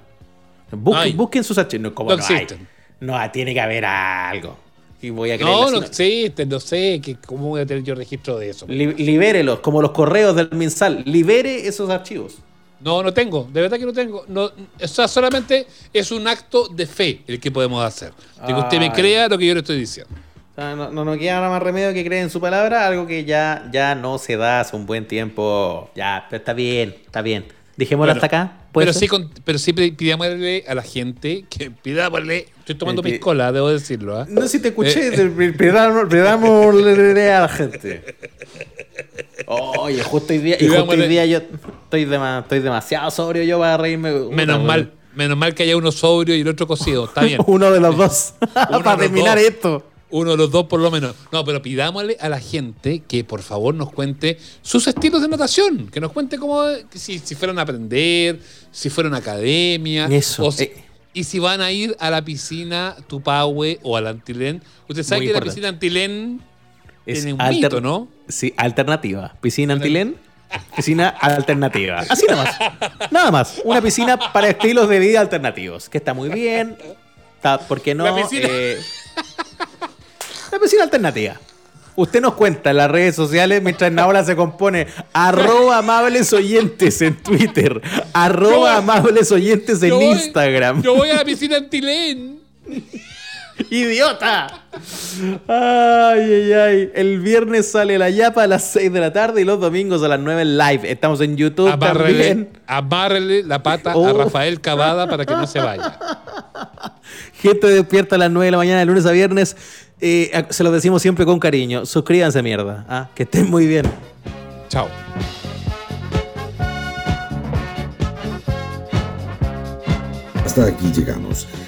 Busquen, busquen sus archivos. No, no, existen. no, tiene que haber algo. Y voy a no, no existen, no sé. Que, ¿Cómo voy a tener yo registro de eso? libérelos, como los correos del MinSal. Libere esos archivos. No, no tengo, de verdad que no tengo. No, o sea, solamente es un acto de fe el que podemos hacer. que usted me crea lo que yo le estoy diciendo. no, no, no, queda nada más remedio que creer en su palabra, algo que ya, ya no se da hace un buen tiempo. Ya, pero está bien, está bien. Dijémoslo hasta acá. Pero sí, pero sí pidámosle a la gente que pidámosle. Estoy tomando piscola, debo decirlo. ¿ah? No, si te escuché, eh. pidámosle a la gente. Oye, justo hoy día, y justo hoy día yo estoy, estoy demasiado sobrio yo para reírme. Menos mal, menos mal que haya uno sobrio y el otro cocido. Está bien. uno de los dos. para terminar esto. Uno de los dos por lo menos. No, pero pidámosle a la gente que por favor nos cuente sus estilos de natación. Que nos cuente cómo, si, si fueron a aprender, si fueron a academia. Eso. Eh. Y si van a ir a la piscina Tupahue o al Antilén. Usted sabe que la piscina Antilén es tiene un mito, ¿no? Sí, alternativa. Piscina Antilén, piscina alternativa. Así nada más. Nada más. Una piscina para estilos de vida alternativos. Que está muy bien. Está, ¿Por qué no? La piscina. Eh, la piscina alternativa. Usted nos cuenta en las redes sociales mientras Naola se compone arroba amables oyentes en Twitter, arroba amables oyentes en Instagram. yo voy a la piscina Antilén. ¡Idiota! Ay, ay, ay. El viernes sale la yapa a las 6 de la tarde y los domingos a las 9 en live. Estamos en YouTube también. Abárrele la pata a oh. Rafael Cavada para que no se vaya. Gente despierta a las 9 de la mañana de lunes a viernes. Eh, se lo decimos siempre con cariño. Suscríbanse, mierda. ¿ah? Que estén muy bien. Chao. Hasta aquí llegamos.